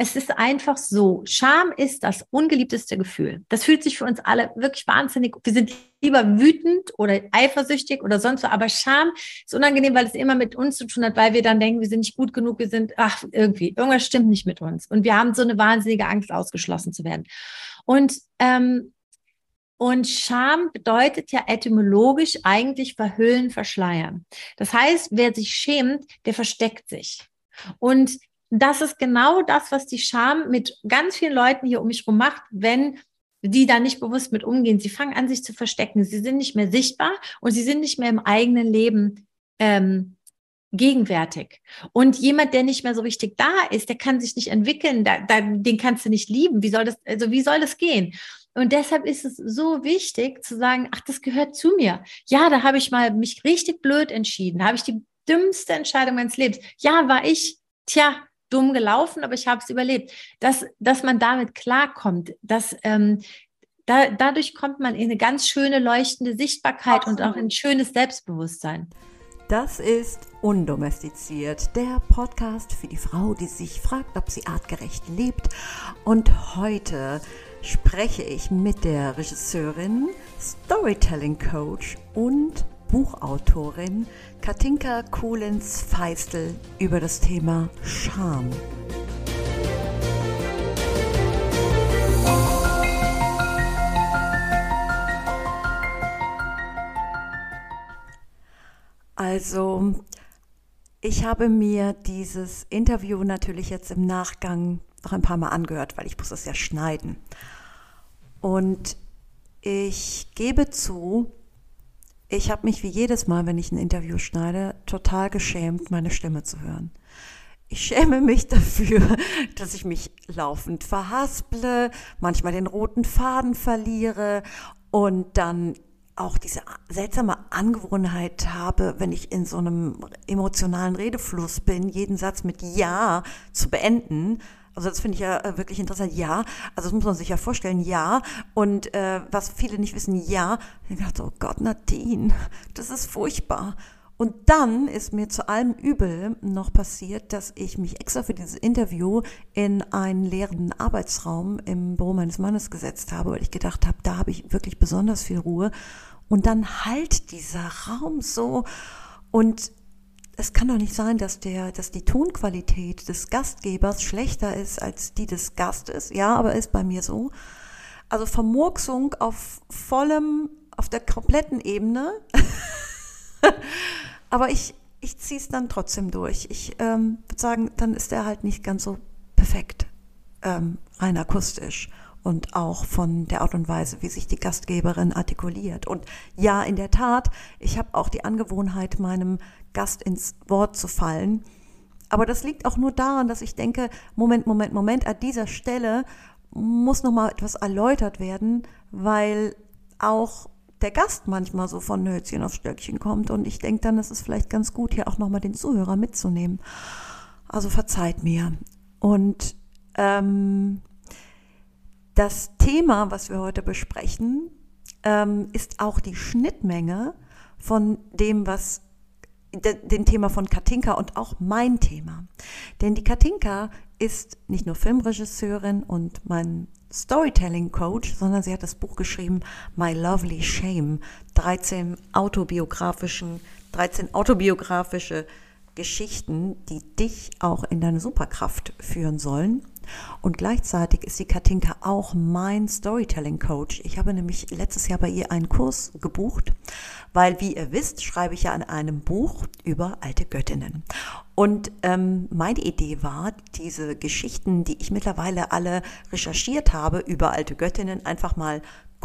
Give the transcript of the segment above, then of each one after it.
es ist einfach so. Scham ist das ungeliebteste Gefühl. Das fühlt sich für uns alle wirklich wahnsinnig. Wir sind lieber wütend oder eifersüchtig oder sonst so. Aber Scham ist unangenehm, weil es immer mit uns zu tun hat, weil wir dann denken, wir sind nicht gut genug, wir sind, ach, irgendwie, irgendwas stimmt nicht mit uns. Und wir haben so eine wahnsinnige Angst, ausgeschlossen zu werden. Und, ähm, und Scham bedeutet ja etymologisch eigentlich verhüllen, verschleiern. Das heißt, wer sich schämt, der versteckt sich. Und das ist genau das, was die Scham mit ganz vielen Leuten hier um mich herum macht, wenn die da nicht bewusst mit umgehen. Sie fangen an, sich zu verstecken. Sie sind nicht mehr sichtbar und sie sind nicht mehr im eigenen Leben ähm, gegenwärtig. Und jemand, der nicht mehr so richtig da ist, der kann sich nicht entwickeln, da, da, den kannst du nicht lieben. Wie soll das, also wie soll das gehen? Und deshalb ist es so wichtig zu sagen, ach, das gehört zu mir. Ja, da habe ich mal mich richtig blöd entschieden. Da habe ich die dümmste Entscheidung meines Lebens. Ja, war ich, tja, dumm gelaufen, aber ich habe es überlebt. Dass, dass man damit klarkommt, dass ähm, da, dadurch kommt man in eine ganz schöne leuchtende Sichtbarkeit Absolut. und auch in ein schönes Selbstbewusstsein. Das ist Undomestiziert, der Podcast für die Frau, die sich fragt, ob sie artgerecht lebt. Und heute spreche ich mit der Regisseurin, Storytelling Coach und Buchautorin Katinka Kuhlens-Feistel über das Thema Scham. Also, ich habe mir dieses Interview natürlich jetzt im Nachgang noch ein paar Mal angehört, weil ich muss es ja schneiden. Und ich gebe zu, ich habe mich wie jedes Mal, wenn ich ein Interview schneide, total geschämt, meine Stimme zu hören. Ich schäme mich dafür, dass ich mich laufend verhasple, manchmal den roten Faden verliere und dann auch diese seltsame Angewohnheit habe, wenn ich in so einem emotionalen Redefluss bin, jeden Satz mit Ja zu beenden also das finde ich ja äh, wirklich interessant. Ja, also das muss man sich ja vorstellen. Ja. Und äh, was viele nicht wissen, ja. Ich dachte, oh Gott, Nadine, das ist furchtbar. Und dann ist mir zu allem Übel noch passiert, dass ich mich extra für dieses Interview in einen leeren Arbeitsraum im Büro meines Mannes gesetzt habe, weil ich gedacht habe, da habe ich wirklich besonders viel Ruhe. Und dann halt dieser Raum so und es kann doch nicht sein, dass der, dass die Tonqualität des Gastgebers schlechter ist als die des Gastes. Ja, aber ist bei mir so. Also Vermurksung auf vollem, auf der kompletten Ebene. aber ich, ich ziehe es dann trotzdem durch. Ich ähm, würde sagen, dann ist er halt nicht ganz so perfekt, ähm, rein akustisch und auch von der Art und Weise, wie sich die Gastgeberin artikuliert. Und ja, in der Tat, ich habe auch die Angewohnheit, meinem Gast ins Wort zu fallen. Aber das liegt auch nur daran, dass ich denke, Moment, Moment, Moment, an dieser Stelle muss noch mal etwas erläutert werden, weil auch der Gast manchmal so von Nötzchen auf Stöckchen kommt und ich denke dann, es ist vielleicht ganz gut, hier auch noch mal den Zuhörer mitzunehmen. Also verzeiht mir. Und ähm, das Thema, was wir heute besprechen, ähm, ist auch die Schnittmenge von dem, was dem Thema von Katinka und auch mein Thema. Denn die Katinka ist nicht nur Filmregisseurin und mein Storytelling Coach, sondern sie hat das Buch geschrieben My Lovely Shame, 13 autobiografischen 13 autobiografische Geschichten, die dich auch in deine Superkraft führen sollen. Und gleichzeitig ist die Katinka auch mein Storytelling Coach. Ich habe nämlich letztes Jahr bei ihr einen Kurs gebucht, weil, wie ihr wisst, schreibe ich ja an einem Buch über alte Göttinnen. Und ähm, meine Idee war, diese Geschichten, die ich mittlerweile alle recherchiert habe über alte Göttinnen, einfach mal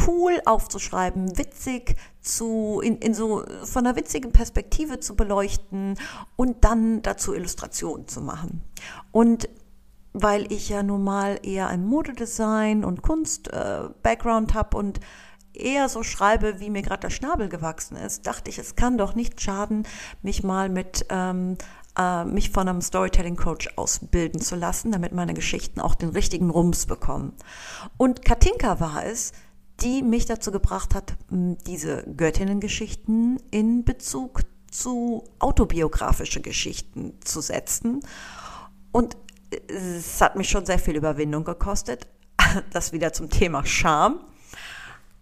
cool aufzuschreiben, witzig zu, in, in so von einer witzigen Perspektive zu beleuchten und dann dazu Illustrationen zu machen. Und weil ich ja nun mal eher ein Modedesign und Kunst-Background äh, habe und eher so schreibe, wie mir gerade der Schnabel gewachsen ist, dachte ich, es kann doch nicht schaden, mich mal mit ähm, äh, mich von einem Storytelling-Coach ausbilden zu lassen, damit meine Geschichten auch den richtigen Rums bekommen. Und Katinka war es, die mich dazu gebracht hat, diese Göttinnengeschichten in Bezug zu autobiografische Geschichten zu setzen. Und es hat mich schon sehr viel Überwindung gekostet. Das wieder zum Thema Scham.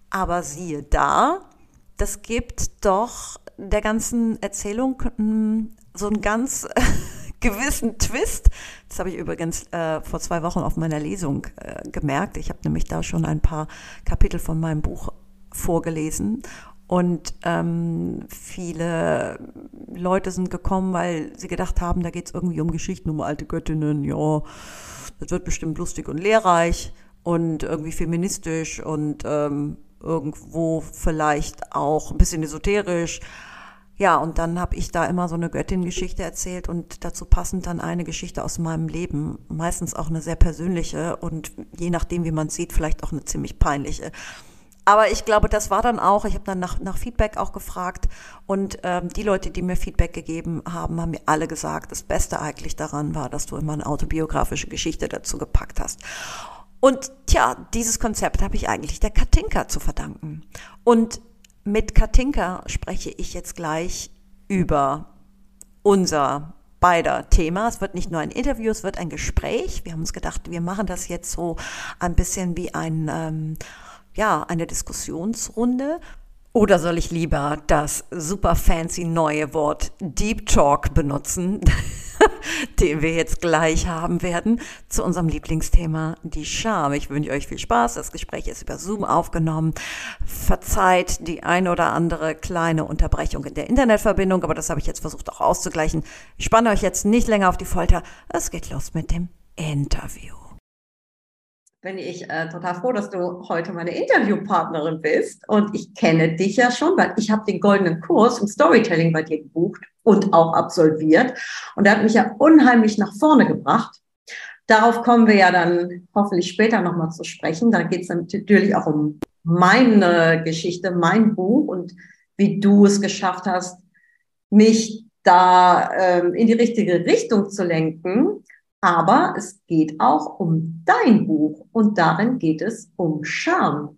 Aber siehe da, das gibt doch der ganzen Erzählung hm, so einen ganz gewissen Twist. Das habe ich übrigens äh, vor zwei Wochen auf meiner Lesung äh, gemerkt. Ich habe nämlich da schon ein paar Kapitel von meinem Buch vorgelesen. Und ähm, viele Leute sind gekommen, weil sie gedacht haben, da geht es irgendwie um Geschichten, um alte Göttinnen. Ja, das wird bestimmt lustig und lehrreich und irgendwie feministisch und ähm, irgendwo vielleicht auch ein bisschen esoterisch. Ja, und dann habe ich da immer so eine Göttin-Geschichte erzählt und dazu passend dann eine Geschichte aus meinem Leben, meistens auch eine sehr persönliche und je nachdem, wie man sieht, vielleicht auch eine ziemlich peinliche. Aber ich glaube, das war dann auch, ich habe dann nach, nach Feedback auch gefragt und ähm, die Leute, die mir Feedback gegeben haben, haben mir alle gesagt, das Beste eigentlich daran war, dass du immer eine autobiografische Geschichte dazu gepackt hast. Und tja, dieses Konzept habe ich eigentlich der Katinka zu verdanken. Und mit Katinka spreche ich jetzt gleich über unser beider Thema. Es wird nicht nur ein Interview, es wird ein Gespräch. Wir haben uns gedacht, wir machen das jetzt so ein bisschen wie ein, ähm, ja, eine Diskussionsrunde. Oder soll ich lieber das super fancy neue Wort Deep Talk benutzen, den wir jetzt gleich haben werden, zu unserem Lieblingsthema, die Scham. Ich wünsche euch viel Spaß. Das Gespräch ist über Zoom aufgenommen. Verzeiht die ein oder andere kleine Unterbrechung in der Internetverbindung, aber das habe ich jetzt versucht auch auszugleichen. Ich spanne euch jetzt nicht länger auf die Folter. Es geht los mit dem Interview bin ich äh, total froh, dass du heute meine Interviewpartnerin bist. Und ich kenne dich ja schon, weil ich habe den goldenen Kurs im Storytelling bei dir gebucht und auch absolviert. Und der hat mich ja unheimlich nach vorne gebracht. Darauf kommen wir ja dann hoffentlich später nochmal zu sprechen. Da geht es natürlich auch um meine Geschichte, mein Buch und wie du es geschafft hast, mich da ähm, in die richtige Richtung zu lenken. Aber es geht auch um dein Buch und darin geht es um Scham.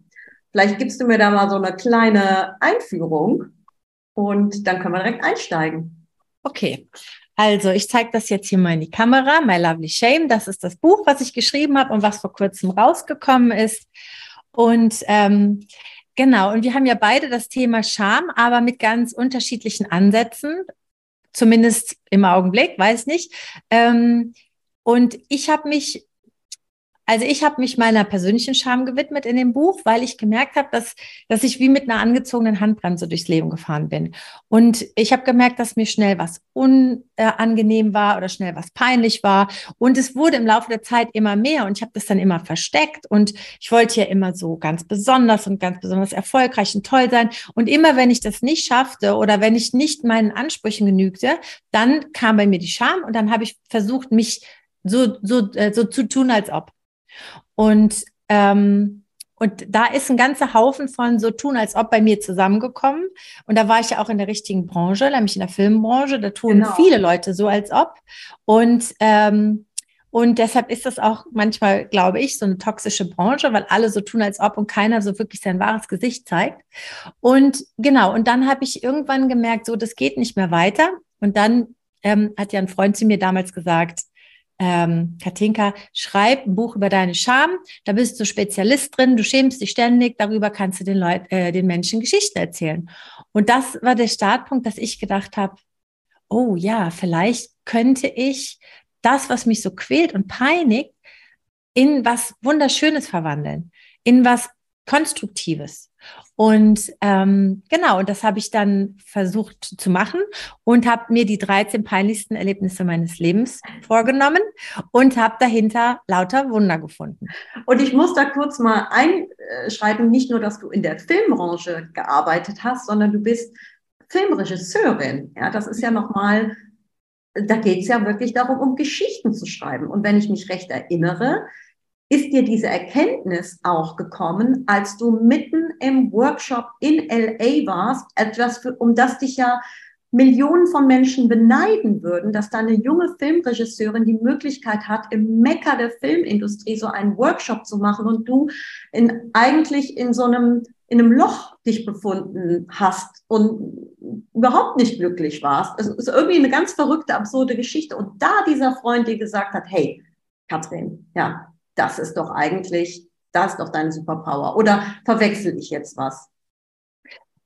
Vielleicht gibst du mir da mal so eine kleine Einführung und dann können wir direkt einsteigen. Okay. Also, ich zeige das jetzt hier mal in die Kamera. My Lovely Shame, das ist das Buch, was ich geschrieben habe und was vor kurzem rausgekommen ist. Und ähm, genau, und wir haben ja beide das Thema Scham, aber mit ganz unterschiedlichen Ansätzen, zumindest im Augenblick, weiß nicht. Ähm, und ich habe mich also ich habe mich meiner persönlichen Scham gewidmet in dem Buch, weil ich gemerkt habe, dass, dass ich wie mit einer angezogenen Handbremse durchs Leben gefahren bin. Und ich habe gemerkt, dass mir schnell was unangenehm war oder schnell was peinlich war. Und es wurde im Laufe der Zeit immer mehr und ich habe das dann immer versteckt. Und ich wollte ja immer so ganz besonders und ganz besonders erfolgreich und toll sein. Und immer wenn ich das nicht schaffte oder wenn ich nicht meinen Ansprüchen genügte, dann kam bei mir die Scham und dann habe ich versucht, mich so, so, äh, so zu tun, als ob. Und, ähm, und da ist ein ganzer Haufen von so tun, als ob bei mir zusammengekommen. Und da war ich ja auch in der richtigen Branche, nämlich in der Filmbranche. Da tun genau. viele Leute so, als ob. Und, ähm, und deshalb ist das auch manchmal, glaube ich, so eine toxische Branche, weil alle so tun, als ob und keiner so wirklich sein wahres Gesicht zeigt. Und genau, und dann habe ich irgendwann gemerkt, so, das geht nicht mehr weiter. Und dann ähm, hat ja ein Freund zu mir damals gesagt, ähm, Katinka, schreib ein Buch über deine Scham. Da bist du Spezialist drin, du schämst dich ständig, darüber kannst du den Leuten, äh, den Menschen Geschichten erzählen. Und das war der Startpunkt, dass ich gedacht habe, oh ja, vielleicht könnte ich das, was mich so quält und peinigt, in was Wunderschönes verwandeln, in was Konstruktives. Und ähm, genau, und das habe ich dann versucht zu machen und habe mir die 13 peinlichsten Erlebnisse meines Lebens vorgenommen und habe dahinter lauter Wunder gefunden. Und ich muss da kurz mal einschreiben, nicht nur, dass du in der Filmbranche gearbeitet hast, sondern du bist Filmregisseurin. Ja, das ist ja nochmal, da geht es ja wirklich darum, um Geschichten zu schreiben. Und wenn ich mich recht erinnere, ist dir diese Erkenntnis auch gekommen, als du mitten im Workshop in LA warst, etwas, für, um das dich ja Millionen von Menschen beneiden würden, dass da eine junge Filmregisseurin die Möglichkeit hat, im Mecker der Filmindustrie so einen Workshop zu machen und du in, eigentlich in so einem, in einem Loch dich befunden hast und überhaupt nicht glücklich warst. Es ist irgendwie eine ganz verrückte, absurde Geschichte. Und da dieser Freund dir gesagt hat, hey, Katrin, ja, das ist doch eigentlich, das ist doch deine Superpower. Oder verwechsel ich jetzt was?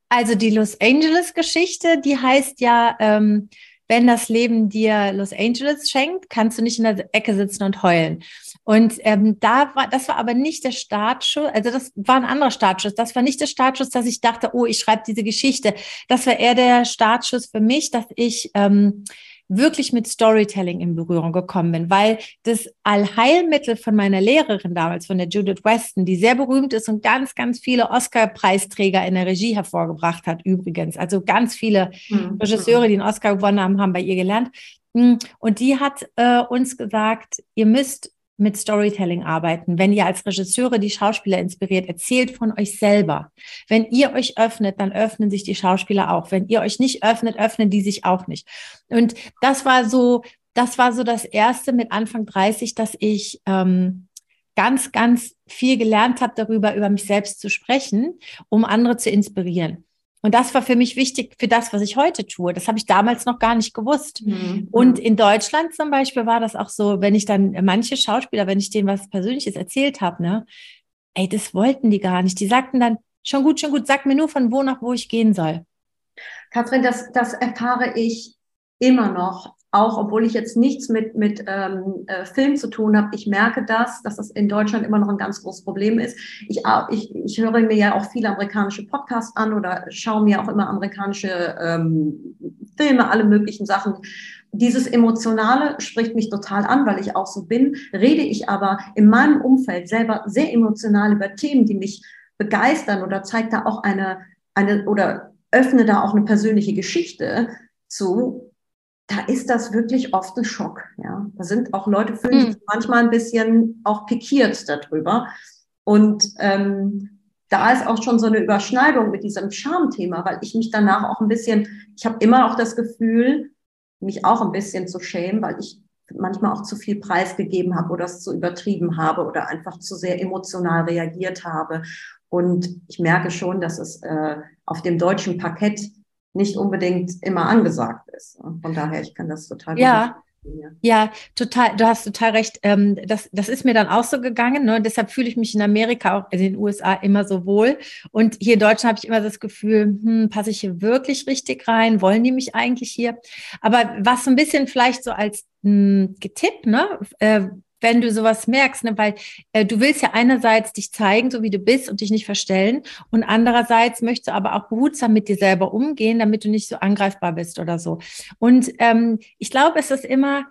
Also die Los Angeles-Geschichte, die heißt ja, ähm, wenn das Leben dir Los Angeles schenkt, kannst du nicht in der Ecke sitzen und heulen. Und ähm, da war, das war aber nicht der Startschuss, also das war ein anderer Startschuss. Das war nicht der Startschuss, dass ich dachte, oh, ich schreibe diese Geschichte. Das war eher der Startschuss für mich, dass ich ähm, wirklich mit Storytelling in Berührung gekommen bin, weil das Allheilmittel von meiner Lehrerin damals, von der Judith Weston, die sehr berühmt ist und ganz, ganz viele Oscar-Preisträger in der Regie hervorgebracht hat, übrigens. Also ganz viele mhm. Regisseure, die einen Oscar gewonnen haben, haben bei ihr gelernt. Hm, und die hat äh, uns gesagt, ihr müsst mit Storytelling arbeiten. Wenn ihr als Regisseure die Schauspieler inspiriert, erzählt von euch selber. Wenn ihr euch öffnet, dann öffnen sich die Schauspieler auch. Wenn ihr euch nicht öffnet, öffnen die sich auch nicht. Und das war so, das war so das erste mit Anfang 30, dass ich ähm, ganz, ganz viel gelernt habe darüber, über mich selbst zu sprechen, um andere zu inspirieren. Und das war für mich wichtig für das, was ich heute tue. Das habe ich damals noch gar nicht gewusst. Mhm. Und in Deutschland zum Beispiel war das auch so, wenn ich dann manche Schauspieler, wenn ich denen was Persönliches erzählt habe, ne, ey, das wollten die gar nicht. Die sagten dann, schon gut, schon gut, sag mir nur von wo nach wo ich gehen soll. Katrin, das, das erfahre ich immer noch auch obwohl ich jetzt nichts mit, mit ähm, äh, Film zu tun habe, ich merke das, dass das in Deutschland immer noch ein ganz großes Problem ist. Ich, ich, ich höre mir ja auch viele amerikanische Podcasts an oder schaue mir auch immer amerikanische ähm, Filme, alle möglichen Sachen. Dieses Emotionale spricht mich total an, weil ich auch so bin. Rede ich aber in meinem Umfeld selber sehr emotional über Themen, die mich begeistern oder zeigt da auch eine, eine oder öffne da auch eine persönliche Geschichte zu, da ist das wirklich oft ein Schock. Ja, da sind auch Leute fühlen sich mhm. manchmal ein bisschen auch pikiert darüber. Und ähm, da ist auch schon so eine Überschneidung mit diesem Charmthema, weil ich mich danach auch ein bisschen, ich habe immer auch das Gefühl, mich auch ein bisschen zu schämen, weil ich manchmal auch zu viel preisgegeben habe oder es zu übertrieben habe oder einfach zu sehr emotional reagiert habe. Und ich merke schon, dass es äh, auf dem deutschen Parkett nicht unbedingt immer angesagt ist. Von daher, ich kann das total ja. Ja, total, du hast total recht. Ähm, das, das ist mir dann auch so gegangen. Ne? Deshalb fühle ich mich in Amerika, auch in den USA, immer so wohl. Und hier in Deutschland habe ich immer das Gefühl, hm, passe ich hier wirklich richtig rein? Wollen die mich eigentlich hier? Aber was so ein bisschen vielleicht so als hm, Tipp, ne? Wenn du sowas merkst, ne? weil äh, du willst ja einerseits dich zeigen, so wie du bist und dich nicht verstellen und andererseits möchtest du aber auch behutsam mit dir selber umgehen, damit du nicht so angreifbar bist oder so. Und ähm, ich glaube, es ist immer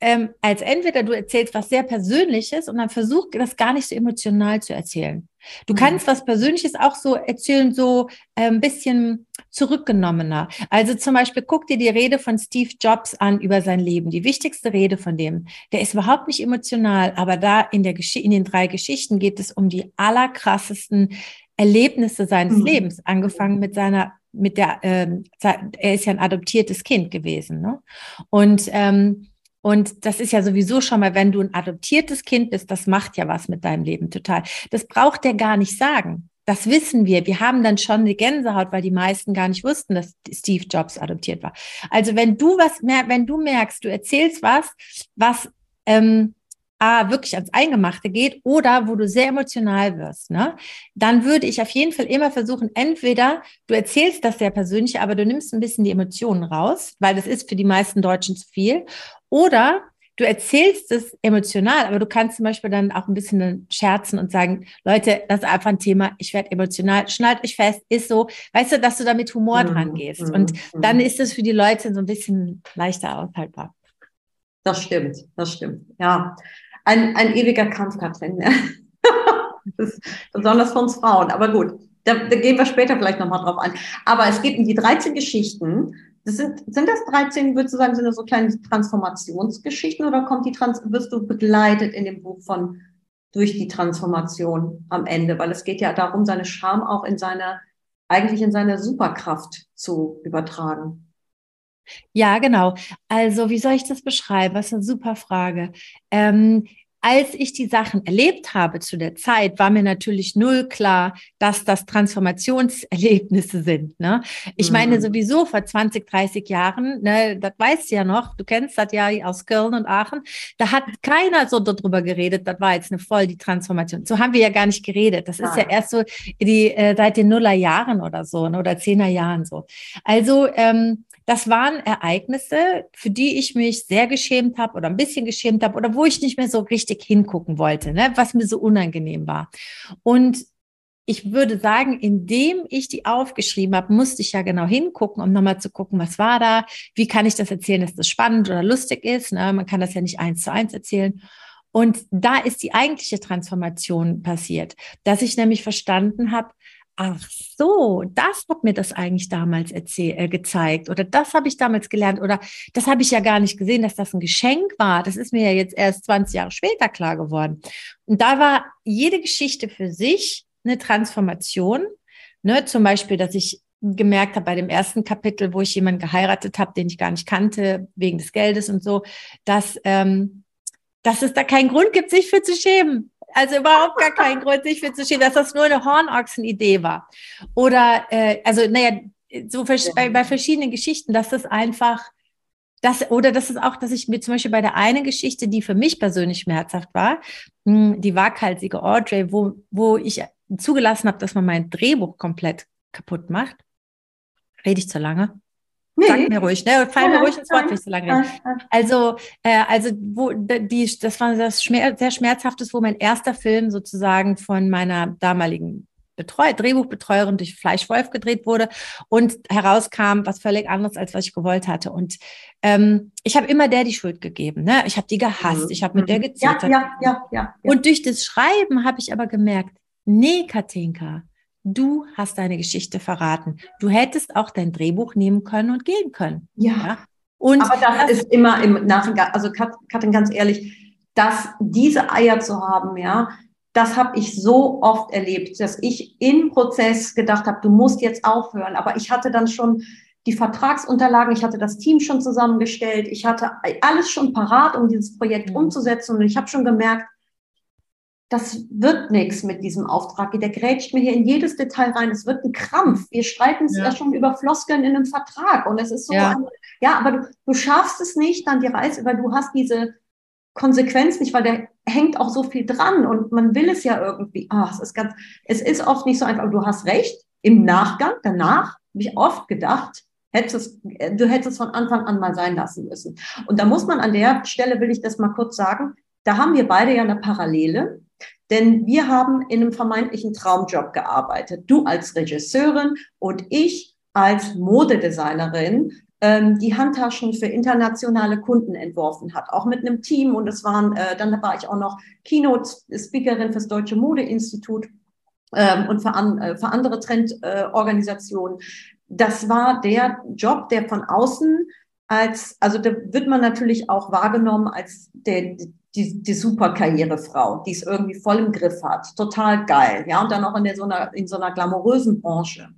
ähm, als entweder du erzählst was sehr Persönliches und dann versuch das gar nicht so emotional zu erzählen. Du mhm. kannst was Persönliches auch so erzählen, so äh, ein bisschen zurückgenommener. Also zum Beispiel guck dir die Rede von Steve Jobs an über sein Leben, die wichtigste Rede von dem. Der ist überhaupt nicht emotional, aber da in, der Gesch in den drei Geschichten geht es um die allerkrassesten Erlebnisse seines mhm. Lebens, angefangen mit seiner mit der, ähm, er ist ja ein adoptiertes Kind gewesen, ne? Und ähm, und das ist ja sowieso schon mal, wenn du ein adoptiertes Kind bist, das macht ja was mit deinem Leben total. Das braucht der gar nicht sagen. Das wissen wir. Wir haben dann schon eine Gänsehaut, weil die meisten gar nicht wussten, dass Steve Jobs adoptiert war. Also wenn du was mehr, wenn du merkst, du erzählst was, was ähm, A, wirklich ans Eingemachte geht oder wo du sehr emotional wirst, ne, dann würde ich auf jeden Fall immer versuchen, entweder du erzählst das sehr persönlich, aber du nimmst ein bisschen die Emotionen raus, weil das ist für die meisten Deutschen zu viel, oder du erzählst es emotional, aber du kannst zum Beispiel dann auch ein bisschen scherzen und sagen, Leute, das ist einfach ein Thema, ich werde emotional, schnallt euch fest, ist so, weißt du, dass du da mit Humor mhm. dran gehst. Und mhm. dann ist es für die Leute so ein bisschen leichter aushaltbar. Das stimmt, das stimmt. Ja, ein, ein ewiger Kampf, Katrin. besonders für uns Frauen, aber gut. Da, da gehen wir später vielleicht nochmal drauf ein. Aber es geht um die 13 Geschichten das sind, sind das 13, würdest du sagen, sind das so kleine Transformationsgeschichten oder kommt die Trans wirst du begleitet in dem Buch von durch die Transformation am Ende? Weil es geht ja darum, seine Scham auch in seine, eigentlich in seine Superkraft zu übertragen. Ja, genau. Also, wie soll ich das beschreiben? Das ist eine super Frage. Ähm, als ich die Sachen erlebt habe zu der Zeit, war mir natürlich null klar, dass das Transformationserlebnisse sind. Ne? Ich mhm. meine sowieso vor 20, 30 Jahren, ne, das weißt du ja noch, du kennst das ja aus Köln und Aachen, da hat keiner so darüber geredet, das war jetzt eine voll die Transformation. So haben wir ja gar nicht geredet. Das Nein. ist ja erst so die, äh, seit den Nullerjahren oder so ne, oder Zehnerjahren so. Also ähm, das waren Ereignisse, für die ich mich sehr geschämt habe oder ein bisschen geschämt habe oder wo ich nicht mehr so richtig hingucken wollte, ne, was mir so unangenehm war. Und ich würde sagen, indem ich die aufgeschrieben habe, musste ich ja genau hingucken, um nochmal zu gucken, was war da, wie kann ich das erzählen, dass das spannend oder lustig ist. Ne? Man kann das ja nicht eins zu eins erzählen. Und da ist die eigentliche Transformation passiert, dass ich nämlich verstanden habe, ach so, das hat mir das eigentlich damals äh, gezeigt oder das habe ich damals gelernt oder das habe ich ja gar nicht gesehen, dass das ein Geschenk war. Das ist mir ja jetzt erst 20 Jahre später klar geworden. Und da war jede Geschichte für sich eine Transformation. Ne? Zum Beispiel, dass ich gemerkt habe bei dem ersten Kapitel, wo ich jemanden geheiratet habe, den ich gar nicht kannte, wegen des Geldes und so, dass, ähm, dass es da keinen Grund gibt, sich für zu schämen. Also überhaupt gar keinen Grund, sich für zu schämen, dass das nur eine Hornochsen-Idee war. Oder, äh, also, naja, so bei, bei verschiedenen Geschichten, dass das einfach, das, oder das ist auch, dass ich mir zum Beispiel bei der einen Geschichte, die für mich persönlich schmerzhaft war, hm, die waghalsige Audrey, wo, wo ich zugelassen habe, dass man mein Drehbuch komplett kaputt macht. Rede ich zu lange? Nee. Sag mir ruhig, ne? Fall mir ruhig ins Wort, wenn ich so lange rede. Also, äh, also wo die, das war das Schmer sehr schmerzhaftes, wo mein erster Film sozusagen von meiner damaligen Betreu Drehbuchbetreuerin durch Fleischwolf gedreht wurde und herauskam was völlig anderes, als was ich gewollt hatte. Und ähm, ich habe immer der die Schuld gegeben. Ne? Ich habe die gehasst, mhm. ich habe mit der mhm. gezittert. Ja, ja, ja, ja, ja. Und durch das Schreiben habe ich aber gemerkt, nee, Katinka, du hast deine Geschichte verraten. Du hättest auch dein Drehbuch nehmen können und gehen können. Ja. ja? Und Aber das, das, ist immer im Nachhinein, also Katrin, ganz ehrlich, dass diese Eier zu haben, ja, das habe ich so oft erlebt, dass ich im Prozess gedacht habe, du musst jetzt aufhören. Aber ich hatte dann schon die Vertragsunterlagen, ich hatte das Team schon zusammengestellt, ich hatte alles schon parat, um dieses Projekt mhm. umzusetzen. Und ich habe schon gemerkt, das wird nichts mit diesem Auftrag. Der grätscht mir hier in jedes Detail rein. Es wird ein Krampf. Wir streiten uns ja. ja schon über Floskeln in einem Vertrag. Und es ist so, ja, ein, ja aber du, du schaffst es nicht, dann die Reise, weil du hast diese Konsequenz nicht, weil da hängt auch so viel dran und man will es ja irgendwie. Ach, es ist ganz, es ist oft nicht so einfach. Du hast recht. Im Nachgang, danach, habe ich oft gedacht, hättest, du hättest es von Anfang an mal sein lassen müssen. Und da muss man an der Stelle, will ich das mal kurz sagen, da haben wir beide ja eine Parallele. Denn wir haben in einem vermeintlichen Traumjob gearbeitet. Du als Regisseurin und ich als Modedesignerin, ähm, die Handtaschen für internationale Kunden entworfen hat, auch mit einem Team. Und es waren, äh, dann war ich auch noch Keynote-Speakerin fürs Deutsche Modeinstitut ähm, und für, an, äh, für andere Trendorganisationen. Äh, das war der Job, der von außen als, also da wird man natürlich auch wahrgenommen als der, die, die super Karrierefrau, die es irgendwie voll im Griff hat. Total geil. Ja, und dann auch in, der, so, einer, in so einer glamourösen Branche.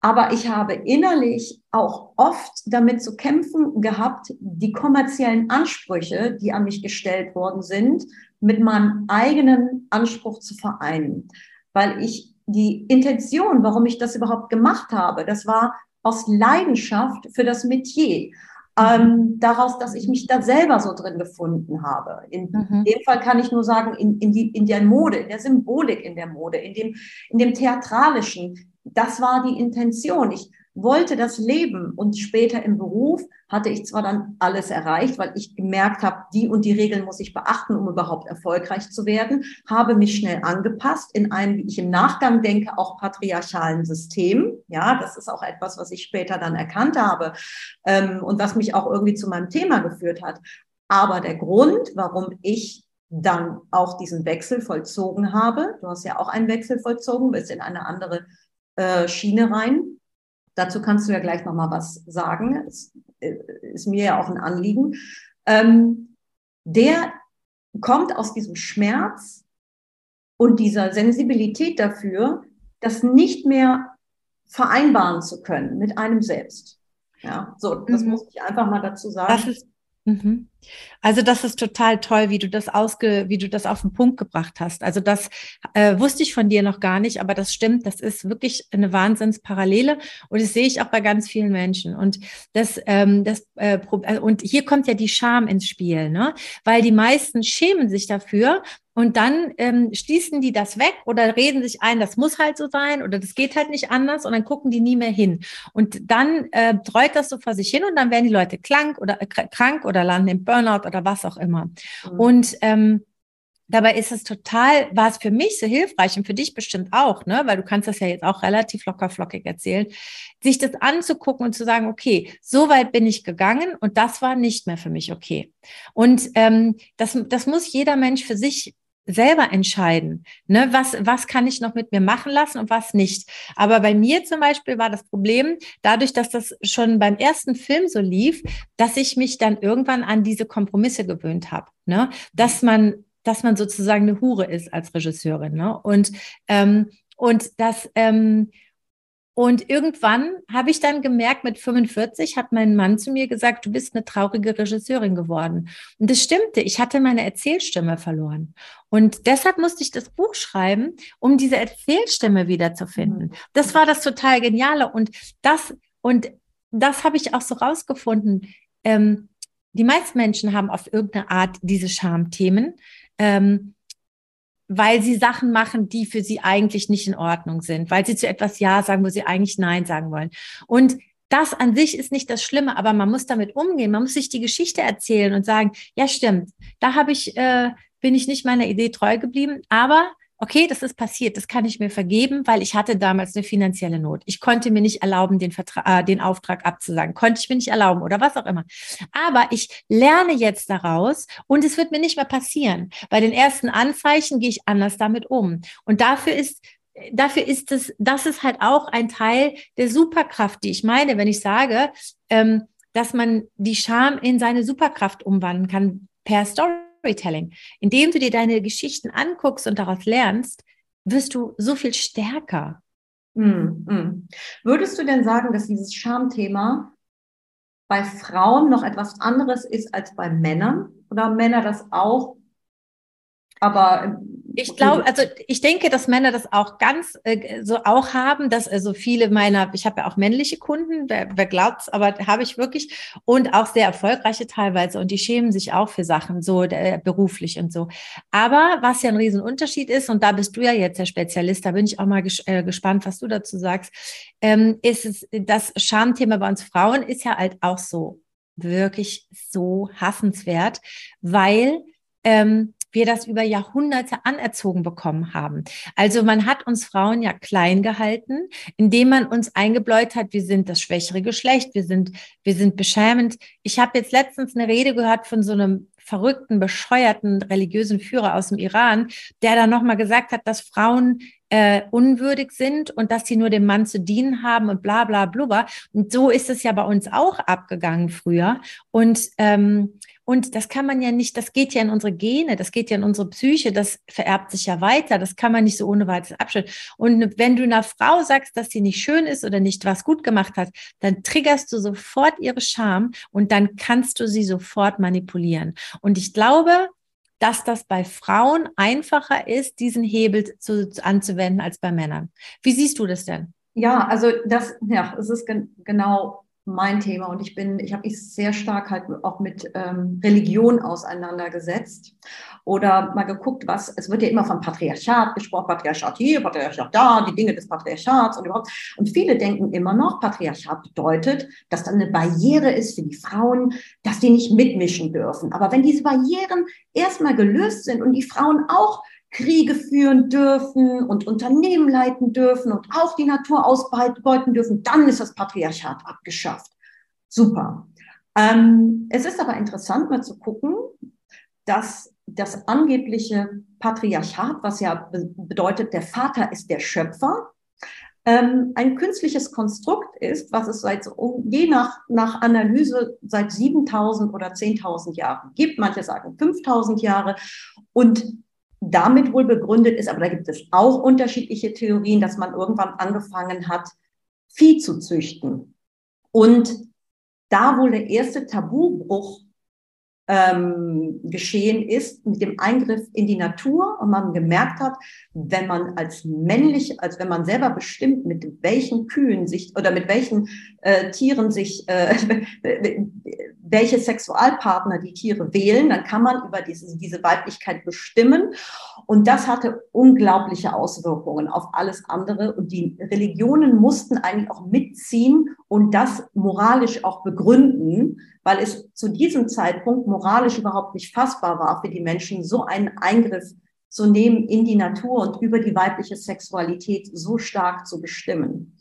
Aber ich habe innerlich auch oft damit zu kämpfen gehabt, die kommerziellen Ansprüche, die an mich gestellt worden sind, mit meinem eigenen Anspruch zu vereinen. Weil ich die Intention, warum ich das überhaupt gemacht habe, das war aus Leidenschaft für das Metier ähm, daraus, dass ich mich da selber so drin gefunden habe. In mhm. dem Fall kann ich nur sagen, in, in, die, in der Mode, in der Symbolik in der Mode, in dem, in dem Theatralischen. Das war die Intention. Ich wollte das leben und später im Beruf hatte ich zwar dann alles erreicht, weil ich gemerkt habe, die und die Regeln muss ich beachten, um überhaupt erfolgreich zu werden, habe mich schnell angepasst in einem, wie ich im Nachgang denke, auch patriarchalen System. Ja, das ist auch etwas, was ich später dann erkannt habe ähm, und was mich auch irgendwie zu meinem Thema geführt hat. Aber der Grund, warum ich dann auch diesen Wechsel vollzogen habe, du hast ja auch einen Wechsel vollzogen, bist in eine andere äh, Schiene rein, Dazu kannst du ja gleich noch mal was sagen. Es äh, ist mir ja auch ein Anliegen. Ähm, der kommt aus diesem Schmerz und dieser Sensibilität dafür, das nicht mehr vereinbaren zu können mit einem selbst. Ja, so, das mhm. muss ich einfach mal dazu sagen. Das ist Mhm. Also das ist total toll, wie du das ausge, wie du das auf den Punkt gebracht hast. Also das äh, wusste ich von dir noch gar nicht, aber das stimmt. Das ist wirklich eine Wahnsinnsparallele und das sehe ich auch bei ganz vielen Menschen. Und das, ähm, das äh, und hier kommt ja die Scham ins Spiel, ne? Weil die meisten schämen sich dafür und dann ähm, schließen die das weg oder reden sich ein, das muss halt so sein oder das geht halt nicht anders und dann gucken die nie mehr hin. Und dann äh, treut das so vor sich hin und dann werden die Leute krank oder äh, krank oder landen im Burnout oder was auch immer. Mhm. Und ähm, Dabei ist es total, war es für mich so hilfreich und für dich bestimmt auch, ne, weil du kannst das ja jetzt auch relativ locker flockig erzählen, sich das anzugucken und zu sagen, okay, so weit bin ich gegangen und das war nicht mehr für mich okay. Und ähm, das, das muss jeder Mensch für sich selber entscheiden, ne, was, was kann ich noch mit mir machen lassen und was nicht. Aber bei mir zum Beispiel war das Problem, dadurch, dass das schon beim ersten Film so lief, dass ich mich dann irgendwann an diese Kompromisse gewöhnt habe, ne, dass man, dass man sozusagen eine Hure ist als Regisseurin, ne, und ähm, und das ähm, und irgendwann habe ich dann gemerkt, mit 45 hat mein Mann zu mir gesagt, du bist eine traurige Regisseurin geworden. Und das stimmte, ich hatte meine Erzählstimme verloren. Und deshalb musste ich das Buch schreiben, um diese Erzählstimme wiederzufinden. Das war das total Geniale. Und das, und das habe ich auch so rausgefunden. Ähm, die meisten Menschen haben auf irgendeine Art diese Schamthemen. Ähm, weil sie Sachen machen, die für sie eigentlich nicht in Ordnung sind, weil sie zu etwas Ja sagen, wo sie eigentlich Nein sagen wollen. Und das an sich ist nicht das Schlimme, aber man muss damit umgehen. Man muss sich die Geschichte erzählen und sagen, ja stimmt, da habe ich, äh, bin ich nicht meiner Idee treu geblieben, aber okay, das ist passiert, das kann ich mir vergeben, weil ich hatte damals eine finanzielle Not. Ich konnte mir nicht erlauben, den, Vertrag, äh, den Auftrag abzusagen, konnte ich mir nicht erlauben oder was auch immer. Aber ich lerne jetzt daraus und es wird mir nicht mehr passieren. Bei den ersten Anzeichen gehe ich anders damit um. Und dafür ist dafür ist es, das ist halt auch ein Teil der Superkraft, die ich meine, wenn ich sage, ähm, dass man die Scham in seine Superkraft umwandeln kann per Story. Storytelling. Indem du dir deine Geschichten anguckst und daraus lernst, wirst du so viel stärker. Mm, mm. Würdest du denn sagen, dass dieses Schamthema bei Frauen noch etwas anderes ist als bei Männern? Oder Männer das auch? Aber ich glaube, also ich denke, dass Männer das auch ganz äh, so auch haben, dass also viele meiner, ich habe ja auch männliche Kunden, wer, wer glaubt's, aber habe ich wirklich und auch sehr erfolgreiche teilweise und die schämen sich auch für Sachen so äh, beruflich und so. Aber was ja ein Riesenunterschied ist und da bist du ja jetzt der Spezialist, da bin ich auch mal ges äh, gespannt, was du dazu sagst, ähm, ist es das Schamthema bei uns Frauen ist ja halt auch so wirklich so hassenswert, weil ähm, wir das über Jahrhunderte anerzogen bekommen haben. Also man hat uns Frauen ja klein gehalten, indem man uns eingebläut hat, wir sind das schwächere Geschlecht, wir sind, wir sind beschämend. Ich habe jetzt letztens eine Rede gehört von so einem verrückten, bescheuerten religiösen Führer aus dem Iran, der dann nochmal gesagt hat, dass Frauen äh, unwürdig sind und dass sie nur dem Mann zu dienen haben und bla bla blubber. Und so ist es ja bei uns auch abgegangen früher. Und, ähm, und das kann man ja nicht, das geht ja in unsere Gene, das geht ja in unsere Psyche, das vererbt sich ja weiter, das kann man nicht so ohne weiteres abstellen. Und wenn du einer Frau sagst, dass sie nicht schön ist oder nicht was gut gemacht hat, dann triggerst du sofort ihre Scham und dann kannst du sie sofort manipulieren. Und ich glaube, dass das bei Frauen einfacher ist, diesen Hebel zu, anzuwenden als bei Männern. Wie siehst du das denn? Ja, also das, ja, es ist gen genau mein Thema und ich bin, ich habe mich sehr stark halt auch mit ähm, Religion auseinandergesetzt oder mal geguckt, was, es wird ja immer von Patriarchat gesprochen, Patriarchat hier, Patriarchat da, die Dinge des Patriarchats und überhaupt. Und viele denken immer noch, Patriarchat bedeutet, dass dann eine Barriere ist für die Frauen, dass die nicht mitmischen dürfen. Aber wenn diese Barrieren erstmal gelöst sind und die Frauen auch Kriege führen dürfen und Unternehmen leiten dürfen und auch die Natur ausbeuten dürfen, dann ist das Patriarchat abgeschafft. Super. Ähm, es ist aber interessant mal zu gucken, dass das angebliche Patriarchat, was ja bedeutet, der Vater ist der Schöpfer, ähm, ein künstliches Konstrukt ist, was es seit je nach, nach Analyse seit 7000 oder 10.000 Jahren gibt. Manche sagen 5000 Jahre. Und damit wohl begründet ist, aber da gibt es auch unterschiedliche Theorien, dass man irgendwann angefangen hat, Vieh zu züchten. Und da wohl der erste Tabubruch ähm, geschehen ist mit dem Eingriff in die Natur und man gemerkt hat, wenn man als männlich, als wenn man selber bestimmt, mit welchen Kühen sich oder mit welchen äh, Tieren sich, äh, welche Sexualpartner die Tiere wählen, dann kann man über diese, diese Weiblichkeit bestimmen. Und das hatte unglaubliche Auswirkungen auf alles andere. Und die Religionen mussten eigentlich auch mitziehen und das moralisch auch begründen, weil es zu diesem Zeitpunkt moralisch überhaupt nicht fassbar war für die Menschen, so einen Eingriff zu nehmen in die Natur und über die weibliche Sexualität so stark zu bestimmen.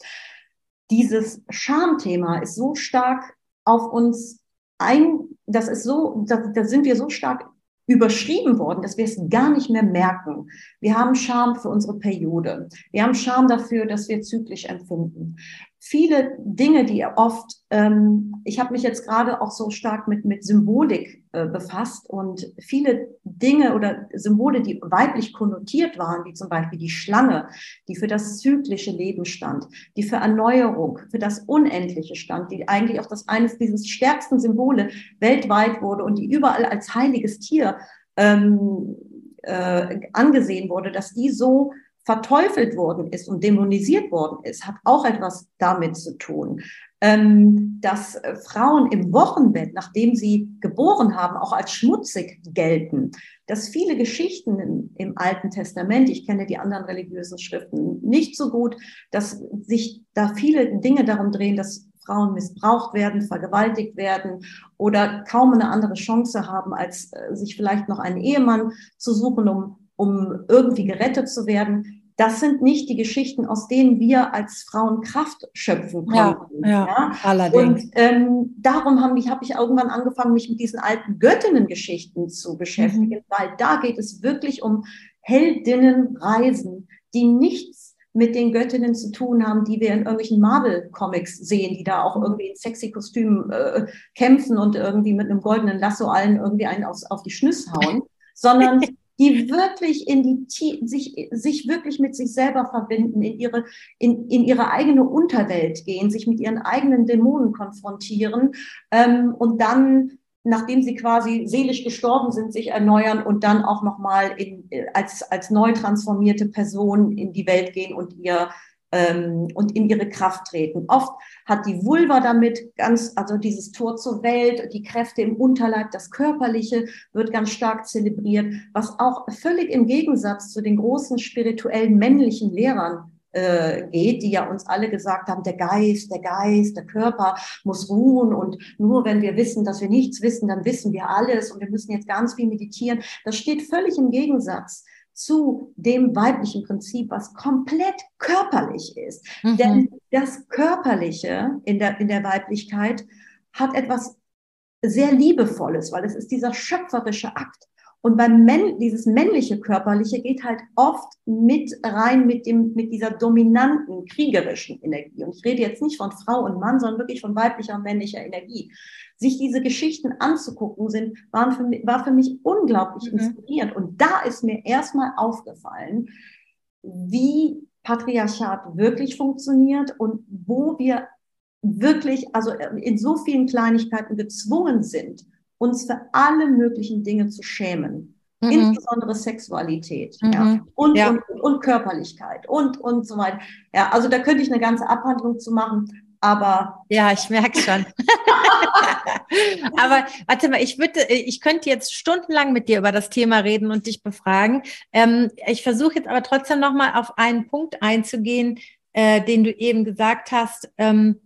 Dieses Schamthema ist so stark auf uns ein, das ist so, da, da sind wir so stark überschrieben worden, dass wir es gar nicht mehr merken. Wir haben Scham für unsere Periode. Wir haben Scham dafür, dass wir zyklisch empfinden viele Dinge, die oft, ähm, ich habe mich jetzt gerade auch so stark mit, mit Symbolik äh, befasst und viele Dinge oder Symbole, die weiblich konnotiert waren, wie zum Beispiel die Schlange, die für das zyklische Leben stand, die für Erneuerung, für das Unendliche stand, die eigentlich auch das eines dieses stärksten Symbole weltweit wurde und die überall als heiliges Tier ähm, äh, angesehen wurde, dass die so verteufelt worden ist und dämonisiert worden ist, hat auch etwas damit zu tun, ähm, dass äh, Frauen im Wochenbett, nachdem sie geboren haben, auch als schmutzig gelten, dass viele Geschichten im, Alten Testament, ich kenne die anderen religiösen Schriften nicht so gut, dass sich da viele Dinge darum drehen, dass Frauen missbraucht werden, vergewaltigt werden oder kaum eine andere Chance haben, als äh, sich vielleicht noch einen Ehemann zu suchen, um um irgendwie gerettet zu werden. Das sind nicht die Geschichten, aus denen wir als Frauen Kraft schöpfen konnten. Ja, ja, ja? allerdings. Und ähm, darum habe ich, hab ich irgendwann angefangen, mich mit diesen alten Göttinnengeschichten zu beschäftigen, mhm. weil da geht es wirklich um Heldinnenreisen, die nichts mit den Göttinnen zu tun haben, die wir in irgendwelchen Marvel-Comics sehen, die da auch irgendwie in sexy Kostümen äh, kämpfen und irgendwie mit einem goldenen Lasso allen irgendwie einen aufs, auf die Schnüsse hauen, sondern die wirklich in die sich sich wirklich mit sich selber verbinden, in ihre in, in ihre eigene Unterwelt gehen, sich mit ihren eigenen Dämonen konfrontieren ähm, und dann nachdem sie quasi seelisch gestorben sind, sich erneuern und dann auch nochmal als, als neu transformierte Person in die Welt gehen und ihr ähm, und in ihre Kraft treten. Oft hat die Vulva damit ganz, also dieses Tor zur Welt, die Kräfte im Unterleib, das Körperliche wird ganz stark zelebriert, was auch völlig im Gegensatz zu den großen spirituellen männlichen Lehrern äh, geht, die ja uns alle gesagt haben, der Geist, der Geist, der Körper muss ruhen und nur wenn wir wissen, dass wir nichts wissen, dann wissen wir alles und wir müssen jetzt ganz viel meditieren. Das steht völlig im Gegensatz zu dem weiblichen Prinzip, was komplett körperlich ist. Mhm. Denn das Körperliche in der, in der Weiblichkeit hat etwas sehr Liebevolles, weil es ist dieser schöpferische Akt. Und beim Männ, dieses männliche Körperliche geht halt oft mit rein mit dem, mit dieser dominanten kriegerischen Energie. Und ich rede jetzt nicht von Frau und Mann, sondern wirklich von weiblicher und männlicher Energie. Sich diese Geschichten anzugucken sind, waren für mich, war für mich unglaublich mhm. inspirierend. Und da ist mir erstmal aufgefallen, wie Patriarchat wirklich funktioniert und wo wir wirklich, also in so vielen Kleinigkeiten gezwungen sind, uns für alle möglichen Dinge zu schämen. Mhm. Insbesondere Sexualität mhm. ja. Und, ja. Und, und, und, Körperlichkeit und, und so weiter. Ja, also da könnte ich eine ganze Abhandlung zu machen. Aber ja, ich merke schon. aber warte mal, ich würde, ich könnte jetzt stundenlang mit dir über das Thema reden und dich befragen. Ähm, ich versuche jetzt aber trotzdem noch mal auf einen Punkt einzugehen, äh, den du eben gesagt hast. Ähm,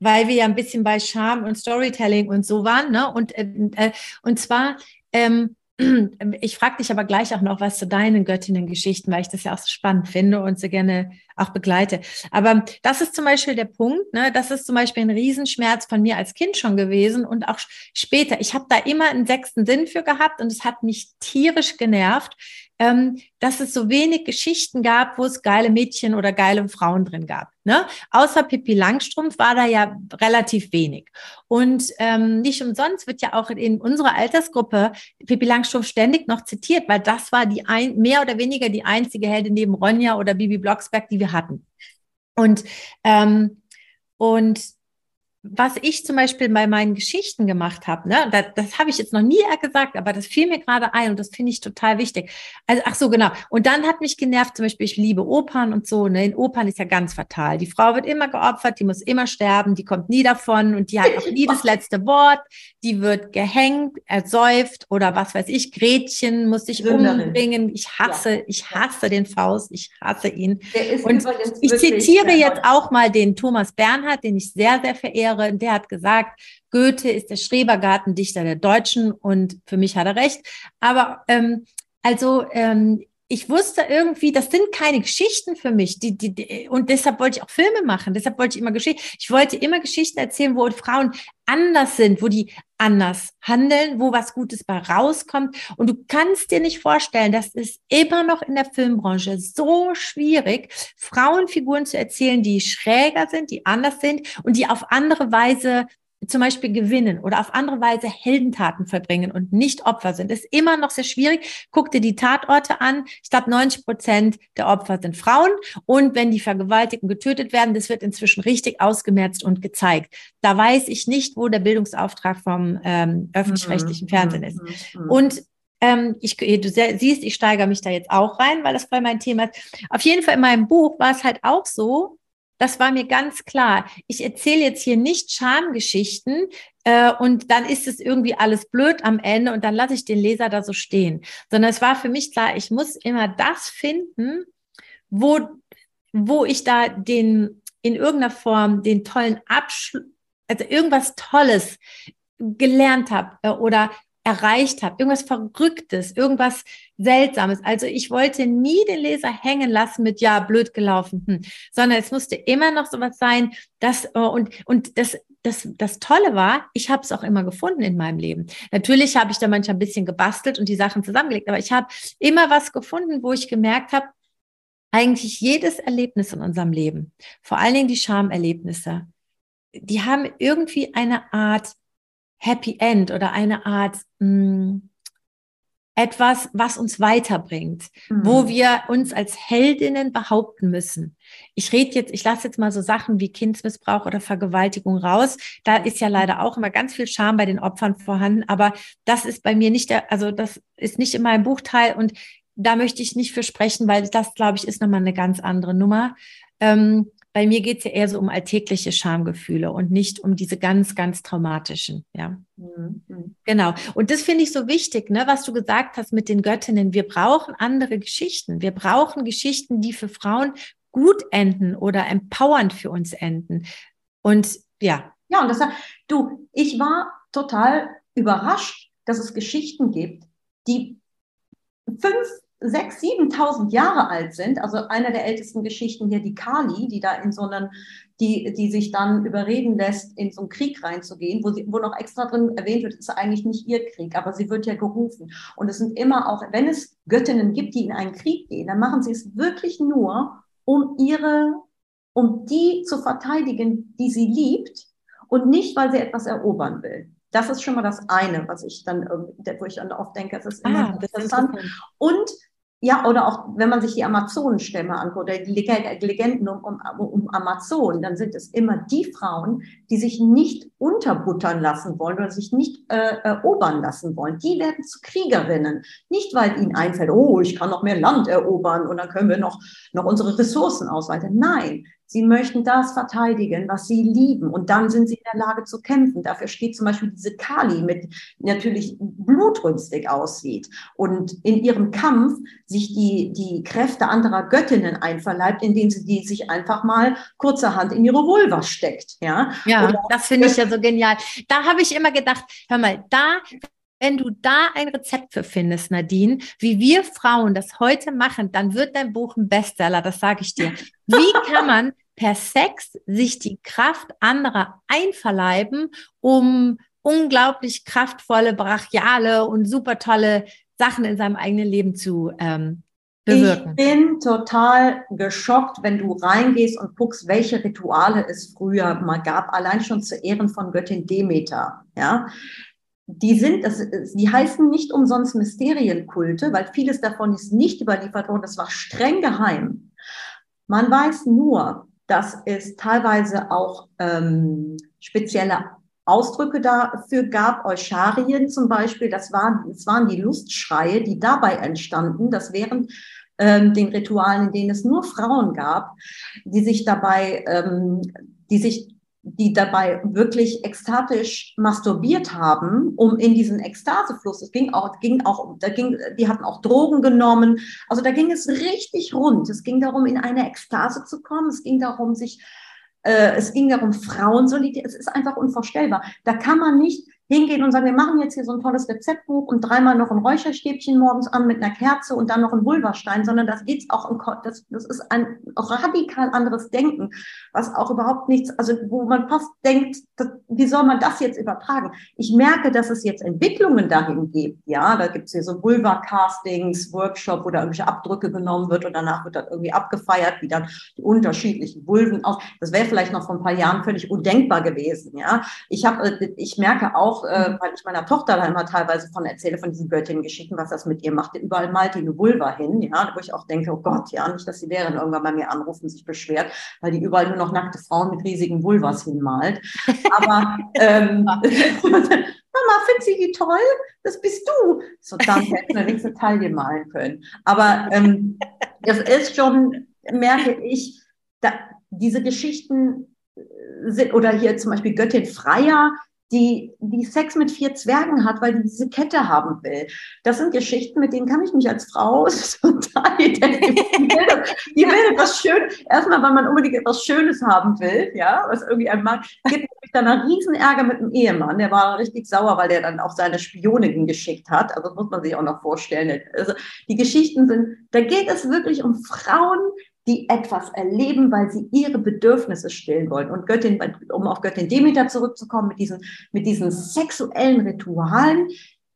weil wir ja ein bisschen bei Charme und Storytelling und so waren, ne? Und, äh, äh und zwar, ähm, ich frage dich aber gleich auch noch was zu deinen Göttinnen-Geschichten, weil ich das ja auch so spannend finde und so gerne auch begleite. Aber das ist zum Beispiel der Punkt, ne? das ist zum Beispiel ein Riesenschmerz von mir als Kind schon gewesen und auch später. Ich habe da immer einen sechsten Sinn für gehabt und es hat mich tierisch genervt, ähm, dass es so wenig Geschichten gab, wo es geile Mädchen oder geile Frauen drin gab. Ne? Außer Pippi Langstrumpf war da ja relativ wenig. Und ähm, nicht umsonst wird ja auch in unserer Altersgruppe Pippi Langstrumpf ständig noch zitiert, weil das war die ein, mehr oder weniger die einzige Heldin neben Ronja oder Bibi Blocksberg, die wir hatten. Und, ähm, und was ich zum Beispiel bei meinen Geschichten gemacht habe, ne, das, das habe ich jetzt noch nie gesagt, aber das fiel mir gerade ein und das finde ich total wichtig. Also, ach so, genau. Und dann hat mich genervt, zum Beispiel, ich liebe Opern und so, ne, in Opern ist ja ganz fatal. Die Frau wird immer geopfert, die muss immer sterben, die kommt nie davon und die hat auch nie das letzte Wort, die wird gehängt, ersäuft oder was weiß ich, Gretchen muss sich umbringen. Ich hasse, ja. ich hasse den Faust, ich hasse ihn. und ich zitiere jetzt auch mal den Thomas Bernhard, den ich sehr, sehr verehre Lehrerin, der hat gesagt, Goethe ist der Schrebergartendichter der Deutschen und für mich hat er recht. Aber ähm, also ähm, ich wusste irgendwie, das sind keine Geschichten für mich. Die, die, die, und deshalb wollte ich auch Filme machen. Deshalb wollte ich immer Geschichten. Ich wollte immer Geschichten erzählen, wo Frauen anders sind, wo die anders handeln, wo was Gutes bei rauskommt. Und du kannst dir nicht vorstellen, das ist immer noch in der Filmbranche so schwierig, Frauenfiguren zu erzählen, die schräger sind, die anders sind und die auf andere Weise zum Beispiel gewinnen oder auf andere Weise Heldentaten verbringen und nicht Opfer sind, ist immer noch sehr schwierig. Guck dir die Tatorte an. Ich glaube, 90 Prozent der Opfer sind Frauen. Und wenn die Vergewaltigten getötet werden, das wird inzwischen richtig ausgemerzt und gezeigt. Da weiß ich nicht, wo der Bildungsauftrag vom ähm, öffentlich-rechtlichen mhm. Fernsehen ist. Mhm. Mhm. Und ähm, ich, du siehst, ich steigere mich da jetzt auch rein, weil das voll mein Thema ist. Auf jeden Fall in meinem Buch war es halt auch so, das war mir ganz klar. Ich erzähle jetzt hier nicht Schamgeschichten äh, und dann ist es irgendwie alles blöd am Ende und dann lasse ich den Leser da so stehen. Sondern es war für mich klar, ich muss immer das finden, wo, wo ich da den in irgendeiner Form den tollen Abschluss, also irgendwas Tolles gelernt habe äh, oder erreicht habe, irgendwas Verrücktes, irgendwas Seltsames. Also ich wollte nie den Leser hängen lassen mit ja blöd gelaufen, hm. sondern es musste immer noch sowas sein, dass äh, und und das das, das Tolle war, ich habe es auch immer gefunden in meinem Leben. Natürlich habe ich da manchmal ein bisschen gebastelt und die Sachen zusammengelegt, aber ich habe immer was gefunden, wo ich gemerkt habe, eigentlich jedes Erlebnis in unserem Leben, vor allen Dingen die Schamerlebnisse, die haben irgendwie eine Art Happy End oder eine Art mh, hm, etwas, was uns weiterbringt, mhm. wo wir uns als Heldinnen behaupten müssen. Ich rede jetzt, ich lasse jetzt mal so Sachen wie Kindsmissbrauch oder Vergewaltigung raus. Da ist ja leider auch immer ganz viel Scham bei den Opfern vorhanden, aber das ist bei mir nicht der, also das ist nicht in meinem Buchteil und da möchte ich nicht für sprechen, weil das, glaube ich, ist nochmal eine ganz andere Nummer. Ähm, bei mir geht es ja eher so um alltägliche Schamgefühle und nicht um diese ganz, ganz traumatischen, ja. Mhm. Genau. Und das finde ich so wichtig, ne, was du gesagt hast mit den Göttinnen. Wir brauchen andere Geschichten. Wir brauchen Geschichten, die für Frauen gut enden oder empowernd für uns enden. Und ja. Ja, und das du, ich war total überrascht, dass es Geschichten gibt, die fünf 6.000, 7.000 Jahre alt sind. Also eine der ältesten Geschichten hier, die Kali, die da in so einen, die, die sich dann überreden lässt, in so einen Krieg reinzugehen, wo, sie, wo noch extra drin erwähnt wird, ist eigentlich nicht ihr Krieg, aber sie wird ja gerufen. Und es sind immer auch, wenn es Göttinnen gibt, die in einen Krieg gehen, dann machen sie es wirklich nur, um ihre, um die zu verteidigen, die sie liebt und nicht, weil sie etwas erobern will. Das ist schon mal das eine, was ich dann, wo ich dann oft denke, es ist immer ah, interessant. Und ja, oder auch wenn man sich die Amazonenstämme anguckt, oder die Legenden um, um, um Amazonen, dann sind es immer die Frauen, die sich nicht unterbuttern lassen wollen oder sich nicht äh, erobern lassen wollen. Die werden zu Kriegerinnen. Nicht, weil ihnen einfällt, oh, ich kann noch mehr Land erobern und dann können wir noch, noch unsere Ressourcen ausweiten. Nein, Sie möchten das verteidigen, was sie lieben. Und dann sind sie in der Lage zu kämpfen. Dafür steht zum Beispiel diese Kali mit natürlich blutrünstig aussieht und in ihrem Kampf sich die, die Kräfte anderer Göttinnen einverleibt, indem sie die sich einfach mal kurzerhand in ihre Vulva steckt. Ja, ja das finde ich ja so genial. Da habe ich immer gedacht, hör mal, da wenn du da ein Rezept für findest, Nadine, wie wir Frauen das heute machen, dann wird dein Buch ein Bestseller, das sage ich dir. Wie kann man per Sex sich die Kraft anderer einverleiben, um unglaublich kraftvolle, brachiale und super tolle Sachen in seinem eigenen Leben zu ähm, bewirken? Ich bin total geschockt, wenn du reingehst und guckst, welche Rituale es früher mal gab, allein schon zu Ehren von Göttin Demeter. Ja, die sind, das, die heißen nicht umsonst Mysterienkulte, weil vieles davon ist nicht überliefert worden. Das war streng geheim. Man weiß nur, dass es teilweise auch ähm, spezielle Ausdrücke dafür gab, Eucharien zum Beispiel, das waren, das waren die Lustschreie, die dabei entstanden, das wären ähm, den Ritualen, in denen es nur Frauen gab, die sich dabei, ähm, die sich die dabei wirklich ekstatisch masturbiert haben, um in diesen Ekstasefluss. Es ging auch, ging auch, da ging, die hatten auch Drogen genommen. Also da ging es richtig rund. Es ging darum, in eine Ekstase zu kommen. Es ging darum, sich, äh, es ging darum, Frauen solidär. Es ist einfach unvorstellbar. Da kann man nicht hingehen und sagen, wir machen jetzt hier so ein tolles Rezeptbuch und dreimal noch ein Räucherstäbchen morgens an mit einer Kerze und dann noch ein Vulvastein, sondern das geht's auch um, das, das ist ein radikal anderes Denken, was auch überhaupt nichts, also wo man fast denkt, das, wie soll man das jetzt übertragen? Ich merke, dass es jetzt Entwicklungen dahin gibt, ja, da gibt's hier so Vulva-Castings, Workshop, wo da irgendwelche Abdrücke genommen wird und danach wird dann irgendwie abgefeiert, wie dann die unterschiedlichen Vulven aus. Das wäre vielleicht noch vor ein paar Jahren völlig undenkbar gewesen, ja. Ich habe, ich merke auch, auch, äh, mhm. weil ich meiner Tochter da immer teilweise von erzähle, von diesen Göttinnen-Geschichten, was das mit ihr macht. Überall malt die eine Vulva hin, ja, wo ich auch denke, oh Gott, ja, nicht, dass die Lehrerin irgendwann bei mir anruft und sich beschwert, weil die überall nur noch nackte Frauen mit riesigen Vulvas hinmalt. Aber ähm, Mama, findet sie die toll? Das bist du. So, dann hätten wir nächste Taille malen können. Aber ähm, das ist schon, merke ich, da, diese Geschichten sind, oder hier zum Beispiel Göttin Freier, die, die Sex mit vier Zwergen hat, weil die diese Kette haben will. Das sind Geschichten, mit denen kann ich mich als Frau total identifizieren. Die will etwas Schönes, erstmal, weil man unbedingt etwas Schönes haben will, ja, was irgendwie ein Mann, gibt dann einen riesen Ärger mit dem Ehemann, der war richtig sauer, weil der dann auch seine Spionin geschickt hat, also das muss man sich auch noch vorstellen. Also die Geschichten sind, da geht es wirklich um Frauen, die etwas erleben, weil sie ihre Bedürfnisse stillen wollen. Und Göttin, um auf Göttin Demeter zurückzukommen, mit diesen, mit diesen sexuellen Ritualen,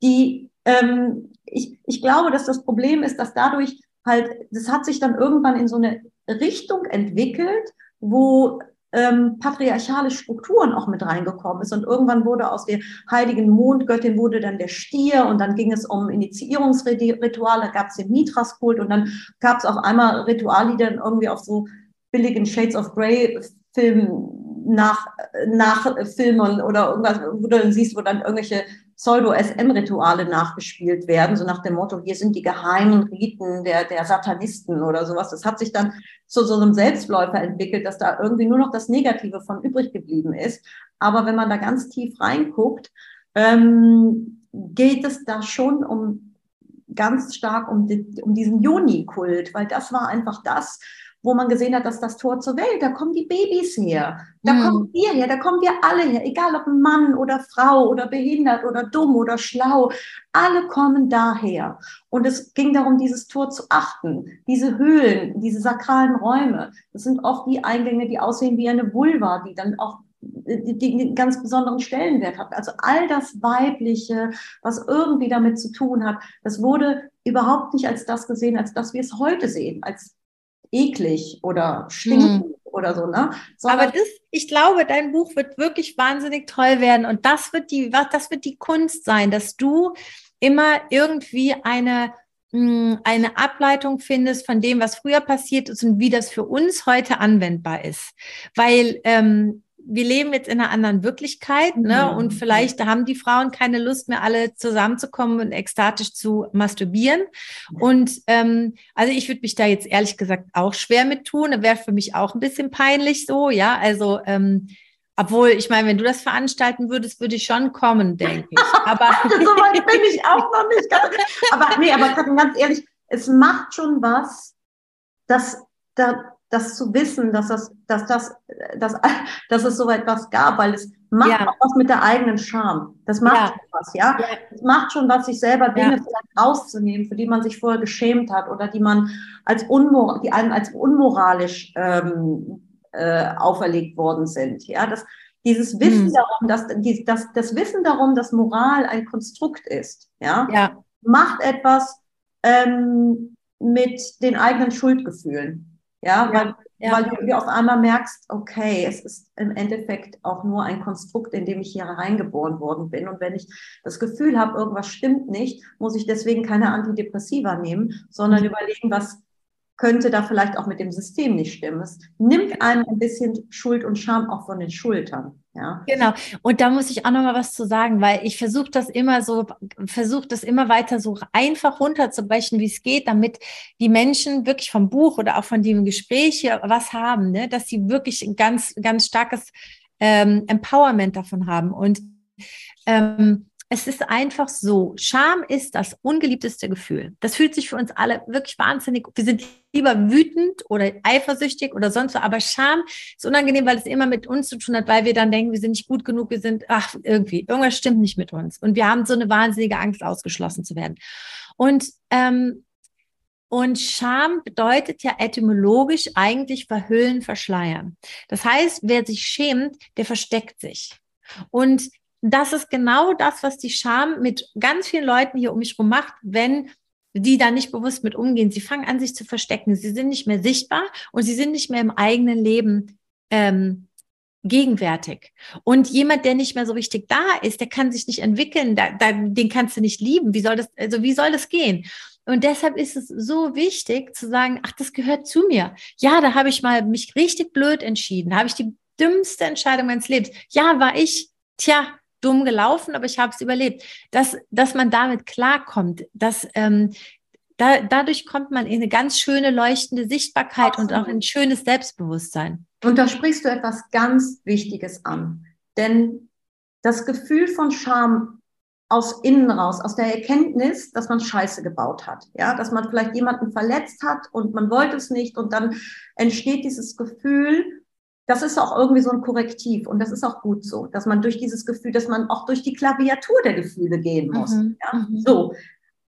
die, ähm, ich, ich glaube, dass das Problem ist, dass dadurch halt, das hat sich dann irgendwann in so eine Richtung entwickelt, wo ähm, patriarchale Strukturen auch mit reingekommen ist. Und irgendwann wurde aus der heiligen Mondgöttin wurde dann der Stier und dann ging es um Initiierungsrituale, gab es den Mithraskult und dann gab es auf einmal Rituale, die dann irgendwie auf so billigen Shades of Grey Filmen nach, nachfilmen oder irgendwas, wo du dann siehst, wo dann irgendwelche Pseudo-SM-Rituale nachgespielt werden, so nach dem Motto, hier sind die geheimen Riten der, der Satanisten oder sowas. Das hat sich dann zu so einem Selbstläufer entwickelt, dass da irgendwie nur noch das Negative von übrig geblieben ist. Aber wenn man da ganz tief reinguckt, ähm, geht es da schon um ganz stark um, die, um diesen Joni-Kult, weil das war einfach das, wo man gesehen hat, dass das Tor zur Welt, da kommen die Babys her, da mhm. kommen wir her, da kommen wir alle her, egal ob Mann oder Frau oder behindert oder dumm oder schlau, alle kommen daher. Und es ging darum, dieses Tor zu achten, diese Höhlen, diese sakralen Räume. Das sind oft die Eingänge, die aussehen wie eine Vulva, die dann auch die, die einen ganz besonderen Stellenwert hat. Also all das Weibliche, was irgendwie damit zu tun hat, das wurde überhaupt nicht als das gesehen, als das wir es heute sehen, als eklig oder stinkend hm. oder so, ne? Sondern Aber das, ich glaube, dein Buch wird wirklich wahnsinnig toll werden und das wird die, das wird die Kunst sein, dass du immer irgendwie eine hm, eine Ableitung findest von dem, was früher passiert ist und wie das für uns heute anwendbar ist. Weil ähm, wir leben jetzt in einer anderen Wirklichkeit, ne? Und vielleicht haben die Frauen keine Lust mehr, alle zusammenzukommen und ekstatisch zu masturbieren. Und ähm, also ich würde mich da jetzt ehrlich gesagt auch schwer mit tun. Wäre für mich auch ein bisschen peinlich so, ja. Also ähm, obwohl, ich meine, wenn du das veranstalten würdest, würde ich schon kommen, denke ich. Aber so weit bin ich auch noch nicht. Aber nee, aber ganz ehrlich, es macht schon was, dass da das zu wissen, dass das, dass das, dass, dass es so etwas gab, weil es macht ja. auch was mit der eigenen Scham. Das macht ja. was, ja? ja. Es macht schon was, sich selber Dinge vielleicht rauszunehmen, für die man sich vorher geschämt hat oder die man als unmor die einem als unmoralisch ähm, äh, auferlegt worden sind. Ja, das, dieses Wissen hm. darum, dass die, das, das Wissen darum, dass Moral ein Konstrukt ist, ja, ja. macht etwas ähm, mit den eigenen Schuldgefühlen. Ja, weil, ja. weil du auf einmal merkst, okay, es ist im Endeffekt auch nur ein Konstrukt, in dem ich hier reingeboren worden bin. Und wenn ich das Gefühl habe, irgendwas stimmt nicht, muss ich deswegen keine Antidepressiva nehmen, sondern mhm. überlegen, was könnte da vielleicht auch mit dem System nicht stimmen. Es nimmt einem ein bisschen Schuld und Scham auch von den Schultern. Ja. Genau. Und da muss ich auch noch mal was zu sagen, weil ich versuche das immer so, versuche das immer weiter so einfach runterzubrechen, wie es geht, damit die Menschen wirklich vom Buch oder auch von dem Gespräch hier was haben, ne? dass sie wirklich ein ganz, ganz starkes ähm, Empowerment davon haben. Und ähm, es ist einfach so, Scham ist das ungeliebteste Gefühl. Das fühlt sich für uns alle wirklich wahnsinnig. Wir sind lieber wütend oder eifersüchtig oder sonst so, aber Scham ist unangenehm, weil es immer mit uns zu tun hat, weil wir dann denken, wir sind nicht gut genug, wir sind, ach, irgendwie, irgendwas stimmt nicht mit uns. Und wir haben so eine wahnsinnige Angst, ausgeschlossen zu werden. Und ähm, und Scham bedeutet ja etymologisch eigentlich verhüllen, verschleiern. Das heißt, wer sich schämt, der versteckt sich. Und das ist genau das, was die Scham mit ganz vielen Leuten hier um mich herum macht, wenn die da nicht bewusst mit umgehen. Sie fangen an, sich zu verstecken. Sie sind nicht mehr sichtbar und sie sind nicht mehr im eigenen Leben ähm, gegenwärtig. Und jemand, der nicht mehr so richtig da ist, der kann sich nicht entwickeln, da, da, den kannst du nicht lieben. Wie soll das, also wie soll das gehen? Und deshalb ist es so wichtig zu sagen, ach, das gehört zu mir. Ja, da habe ich mal mich richtig blöd entschieden. Da habe ich die dümmste Entscheidung meines Lebens. Ja, war ich. Tja, dumm gelaufen, aber ich habe es überlebt. Dass, dass man damit klarkommt, dass ähm, da, dadurch kommt man in eine ganz schöne leuchtende Sichtbarkeit Absolut. und auch ein schönes Selbstbewusstsein. Und da sprichst du etwas ganz Wichtiges an. Denn das Gefühl von Scham aus innen raus, aus der Erkenntnis, dass man Scheiße gebaut hat, ja, dass man vielleicht jemanden verletzt hat und man wollte es nicht und dann entsteht dieses Gefühl, das ist auch irgendwie so ein Korrektiv und das ist auch gut so, dass man durch dieses Gefühl, dass man auch durch die Klaviatur der Gefühle gehen muss. Mhm. Ja? Mhm. So,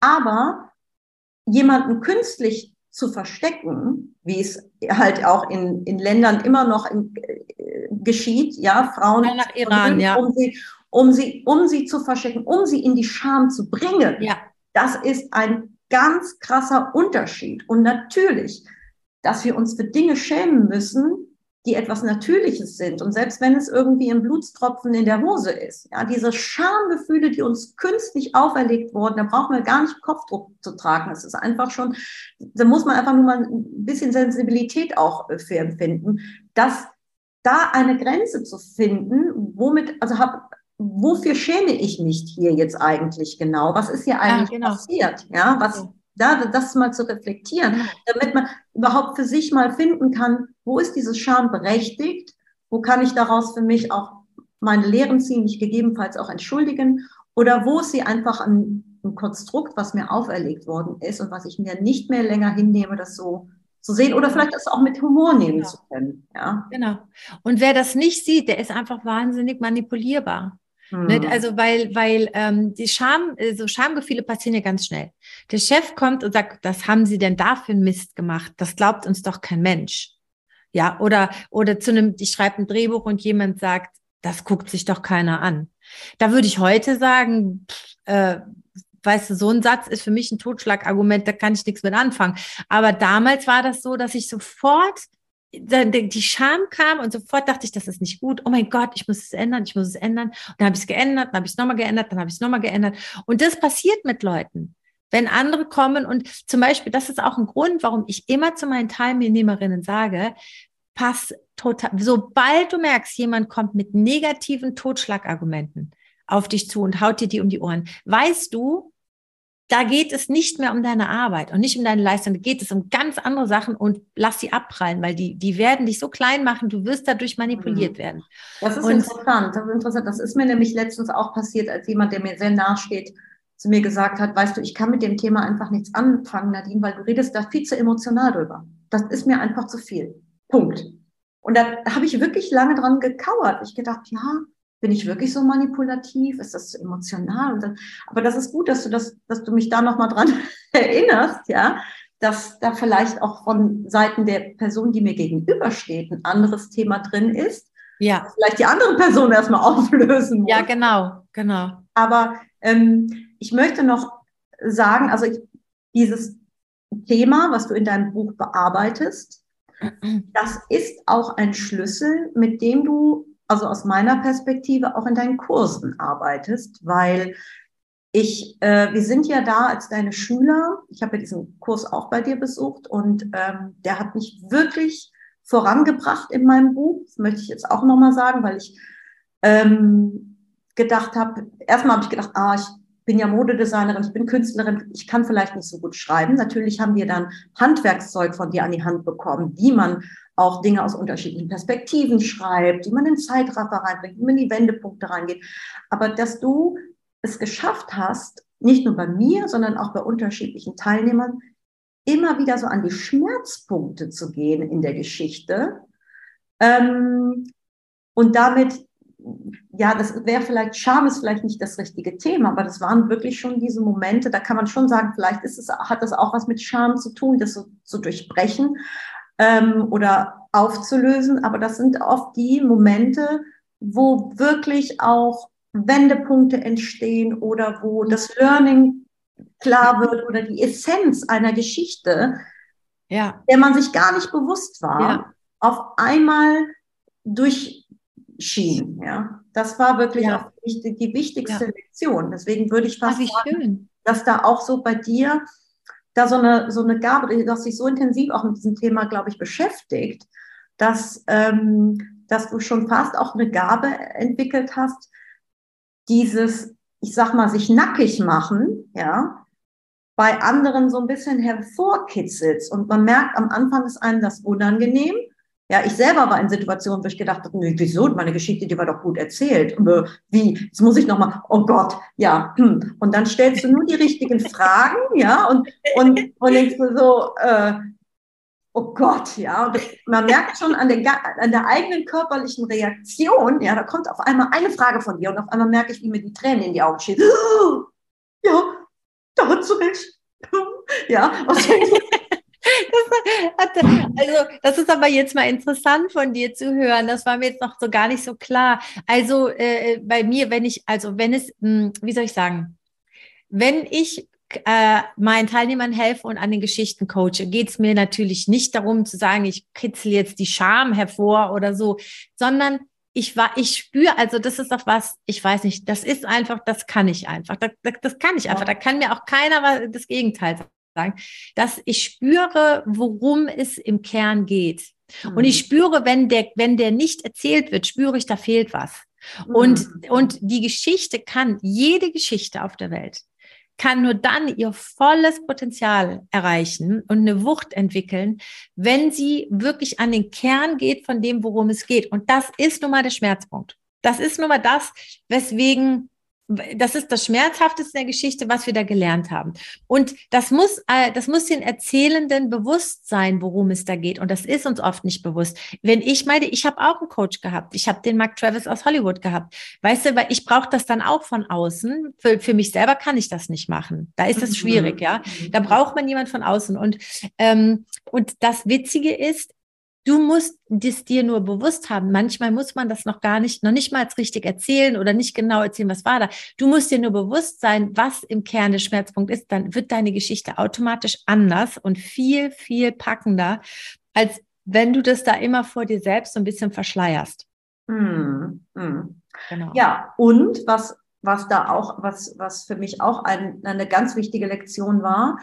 aber jemanden künstlich zu verstecken, wie es halt auch in, in Ländern immer noch in, äh, geschieht, ja, Frauen ja, nach Iran, um, ja. um, sie, um, sie, um sie zu verstecken, um sie in die Scham zu bringen. Ja. Das ist ein ganz krasser Unterschied. Und natürlich, dass wir uns für Dinge schämen müssen, die etwas Natürliches sind. Und selbst wenn es irgendwie ein Blutstropfen in der Hose ist, ja, diese Schamgefühle, die uns künstlich auferlegt wurden, da braucht man gar nicht Kopfdruck zu tragen. Es ist einfach schon, da muss man einfach nur mal ein bisschen Sensibilität auch für empfinden, dass da eine Grenze zu finden, womit, also hab, wofür schäme ich mich hier jetzt eigentlich genau? Was ist hier eigentlich ja, genau. passiert? Ja, was, da, das mal zu reflektieren, damit man überhaupt für sich mal finden kann, wo ist dieses Scham berechtigt, wo kann ich daraus für mich auch meine Lehren ziehen, mich gegebenenfalls auch entschuldigen, oder wo ist sie einfach ein, ein Konstrukt, was mir auferlegt worden ist und was ich mir nicht mehr länger hinnehme, das so zu sehen oder vielleicht das auch mit Humor nehmen genau. zu können. Ja. Genau. Und wer das nicht sieht, der ist einfach wahnsinnig manipulierbar. Ne? Hm. Also weil, weil ähm, die Scham, so Schamgefühle passieren ja ganz schnell. Der Chef kommt und sagt, was haben Sie denn da für einen Mist gemacht? Das glaubt uns doch kein Mensch. Ja, oder, oder zu einem, ich schreibe ein Drehbuch und jemand sagt, das guckt sich doch keiner an. Da würde ich heute sagen, pff, äh, weißt du, so ein Satz ist für mich ein Totschlagargument, da kann ich nichts mit anfangen. Aber damals war das so, dass ich sofort die Scham kam und sofort dachte ich, das ist nicht gut. Oh mein Gott, ich muss es ändern, ich muss es ändern. Und dann habe ich es geändert, dann habe ich es nochmal geändert, dann habe ich es nochmal geändert. Und das passiert mit Leuten. Wenn andere kommen und zum Beispiel, das ist auch ein Grund, warum ich immer zu meinen Teilnehmerinnen sage, pass total, sobald du merkst, jemand kommt mit negativen Totschlagargumenten auf dich zu und haut dir die um die Ohren, weißt du, da geht es nicht mehr um deine Arbeit und nicht um deine Leistung, da geht es um ganz andere Sachen und lass sie abprallen, weil die, die werden dich so klein machen, du wirst dadurch manipuliert mhm. werden. Das ist und, interessant, das ist interessant. Das ist mir nämlich letztens auch passiert, als jemand, der mir sehr nahe steht, zu mir gesagt hat, weißt du, ich kann mit dem Thema einfach nichts anfangen, Nadine, weil du redest da viel zu emotional drüber. Das ist mir einfach zu viel. Punkt. Und da habe ich wirklich lange dran gekauert. Ich gedacht, ja, bin ich wirklich so manipulativ? Ist das so emotional? Dann, aber das ist gut, dass du das, dass du mich da nochmal dran erinnerst, ja, dass da vielleicht auch von Seiten der Person, die mir gegenübersteht, ein anderes Thema drin ist. Ja. Vielleicht die andere Person erstmal auflösen muss. Ja, genau, genau. Aber ähm, ich möchte noch sagen, also ich, dieses Thema, was du in deinem Buch bearbeitest, das ist auch ein Schlüssel, mit dem du also aus meiner Perspektive auch in deinen Kursen arbeitest, weil ich, äh, wir sind ja da als deine Schüler. Ich habe ja diesen Kurs auch bei dir besucht und ähm, der hat mich wirklich vorangebracht in meinem Buch. Das möchte ich jetzt auch nochmal sagen, weil ich ähm, gedacht habe, erstmal habe ich gedacht, ah, ich bin ja Modedesignerin, ich bin Künstlerin, ich kann vielleicht nicht so gut schreiben. Natürlich haben wir dann Handwerkszeug von dir an die Hand bekommen, wie man auch Dinge aus unterschiedlichen Perspektiven schreibt, wie man den Zeitraffer reinbringt, wie man die Wendepunkte reingeht. Aber dass du es geschafft hast, nicht nur bei mir, sondern auch bei unterschiedlichen Teilnehmern, immer wieder so an die Schmerzpunkte zu gehen in der Geschichte ähm, und damit ja, das wäre vielleicht, Scham ist vielleicht nicht das richtige Thema, aber das waren wirklich schon diese Momente, da kann man schon sagen, vielleicht ist es, hat das auch was mit Scham zu tun, das so zu durchbrechen ähm, oder aufzulösen, aber das sind oft die Momente, wo wirklich auch Wendepunkte entstehen oder wo das Learning klar wird oder die Essenz einer Geschichte, ja. der man sich gar nicht bewusst war, ja. auf einmal durch schien. Ja, das war wirklich ja. auch die, die wichtigste ja. Lektion. Deswegen würde ich fast Ach, sagen, schön. dass da auch so bei dir da so eine, so eine Gabe, du hast dich so intensiv auch mit diesem Thema, glaube ich, beschäftigt, dass, ähm, dass du schon fast auch eine Gabe entwickelt hast, dieses, ich sag mal, sich nackig machen, ja, bei anderen so ein bisschen hervorkitzelt. Und man merkt, am Anfang ist einem das unangenehm, ja, ich selber war in Situationen, wo ich gedacht habe, nee, wieso? Meine Geschichte, die war doch gut erzählt. Äh, wie? Jetzt muss ich nochmal, oh Gott, ja. Und dann stellst du nur die richtigen Fragen, ja, und, und, und denkst du so, äh, oh Gott, ja. Und man merkt schon an der, an der eigenen körperlichen Reaktion, ja, da kommt auf einmal eine Frage von dir und auf einmal merke ich, wie mir die Tränen in die Augen schießen. Ja, da hat du recht. Ja, was Das, also, das ist aber jetzt mal interessant von dir zu hören. Das war mir jetzt noch so gar nicht so klar. Also, äh, bei mir, wenn ich, also, wenn es, mh, hm, wie soll ich sagen, wenn ich äh, meinen Teilnehmern helfe und an den Geschichten coache, geht es mir natürlich nicht darum zu sagen, ich kitzel jetzt die Scham hervor oder so, sondern ich war, ich spüre, also das ist doch was, ich weiß nicht, das ist einfach, das kann ich einfach, das, das, das kann ich einfach, da kann mir auch keiner das Gegenteil sagen dass ich spüre, worum es im Kern geht. Mhm. Und ich mhm. spüre, wenn der, wenn der nicht erzählt wird, spüre ich, da fehlt was. Mhm. Und, und die Geschichte kann, jede Geschichte auf der Welt, kann nur dann ihr volles Potenzial erreichen und eine Wucht entwickeln, wenn sie wirklich an den Kern geht von dem, worum es geht. Und das ist nun mal der Schmerzpunkt. Das ist nun mal das, weswegen das ist das Schmerzhafteste der Geschichte, was wir da gelernt haben. Und das muss, äh, das muss den Erzählenden bewusst sein, worum es da geht. Und das ist uns oft nicht bewusst. Wenn ich meine, ich habe auch einen Coach gehabt. Ich habe den Mark Travis aus Hollywood gehabt. Weißt du, weil ich brauche das dann auch von außen. Für, für mich selber kann ich das nicht machen. Da ist es schwierig, mhm. ja. Da braucht man jemand von außen. Und, ähm, und das Witzige ist, Du musst das dir nur bewusst haben. Manchmal muss man das noch gar nicht, noch nicht mal richtig erzählen oder nicht genau erzählen, was war da. Du musst dir nur bewusst sein, was im Kern der Schmerzpunkt ist. Dann wird deine Geschichte automatisch anders und viel, viel packender, als wenn du das da immer vor dir selbst so ein bisschen verschleierst. Hm, hm. Genau. Ja, und was, was da auch, was, was für mich auch ein, eine ganz wichtige Lektion war,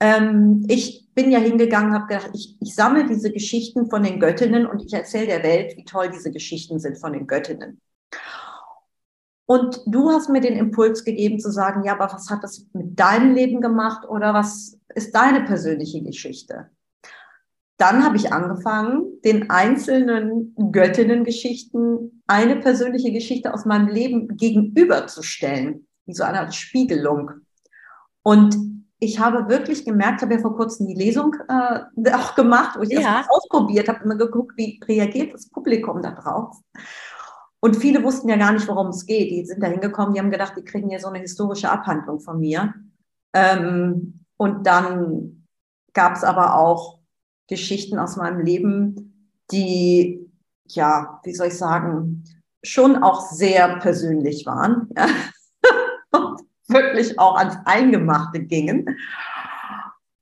ähm, ich bin ja hingegangen, habe gedacht, ich, ich sammle diese Geschichten von den Göttinnen und ich erzähle der Welt, wie toll diese Geschichten sind von den Göttinnen. Und du hast mir den Impuls gegeben zu sagen, ja, aber was hat das mit deinem Leben gemacht oder was ist deine persönliche Geschichte? Dann habe ich angefangen, den einzelnen Göttinnen-Geschichten eine persönliche Geschichte aus meinem Leben gegenüberzustellen, wie so eine Art Spiegelung. Und ich habe wirklich gemerkt, habe ja vor kurzem die Lesung äh, auch gemacht, wo ich ja. das ausprobiert habe, immer geguckt, wie reagiert das Publikum da drauf. Und viele wussten ja gar nicht, worum es geht. Die sind da hingekommen, die haben gedacht, die kriegen ja so eine historische Abhandlung von mir. Ähm, und dann gab es aber auch Geschichten aus meinem Leben, die, ja, wie soll ich sagen, schon auch sehr persönlich waren. Ja. Wirklich auch ans Eingemachte gingen.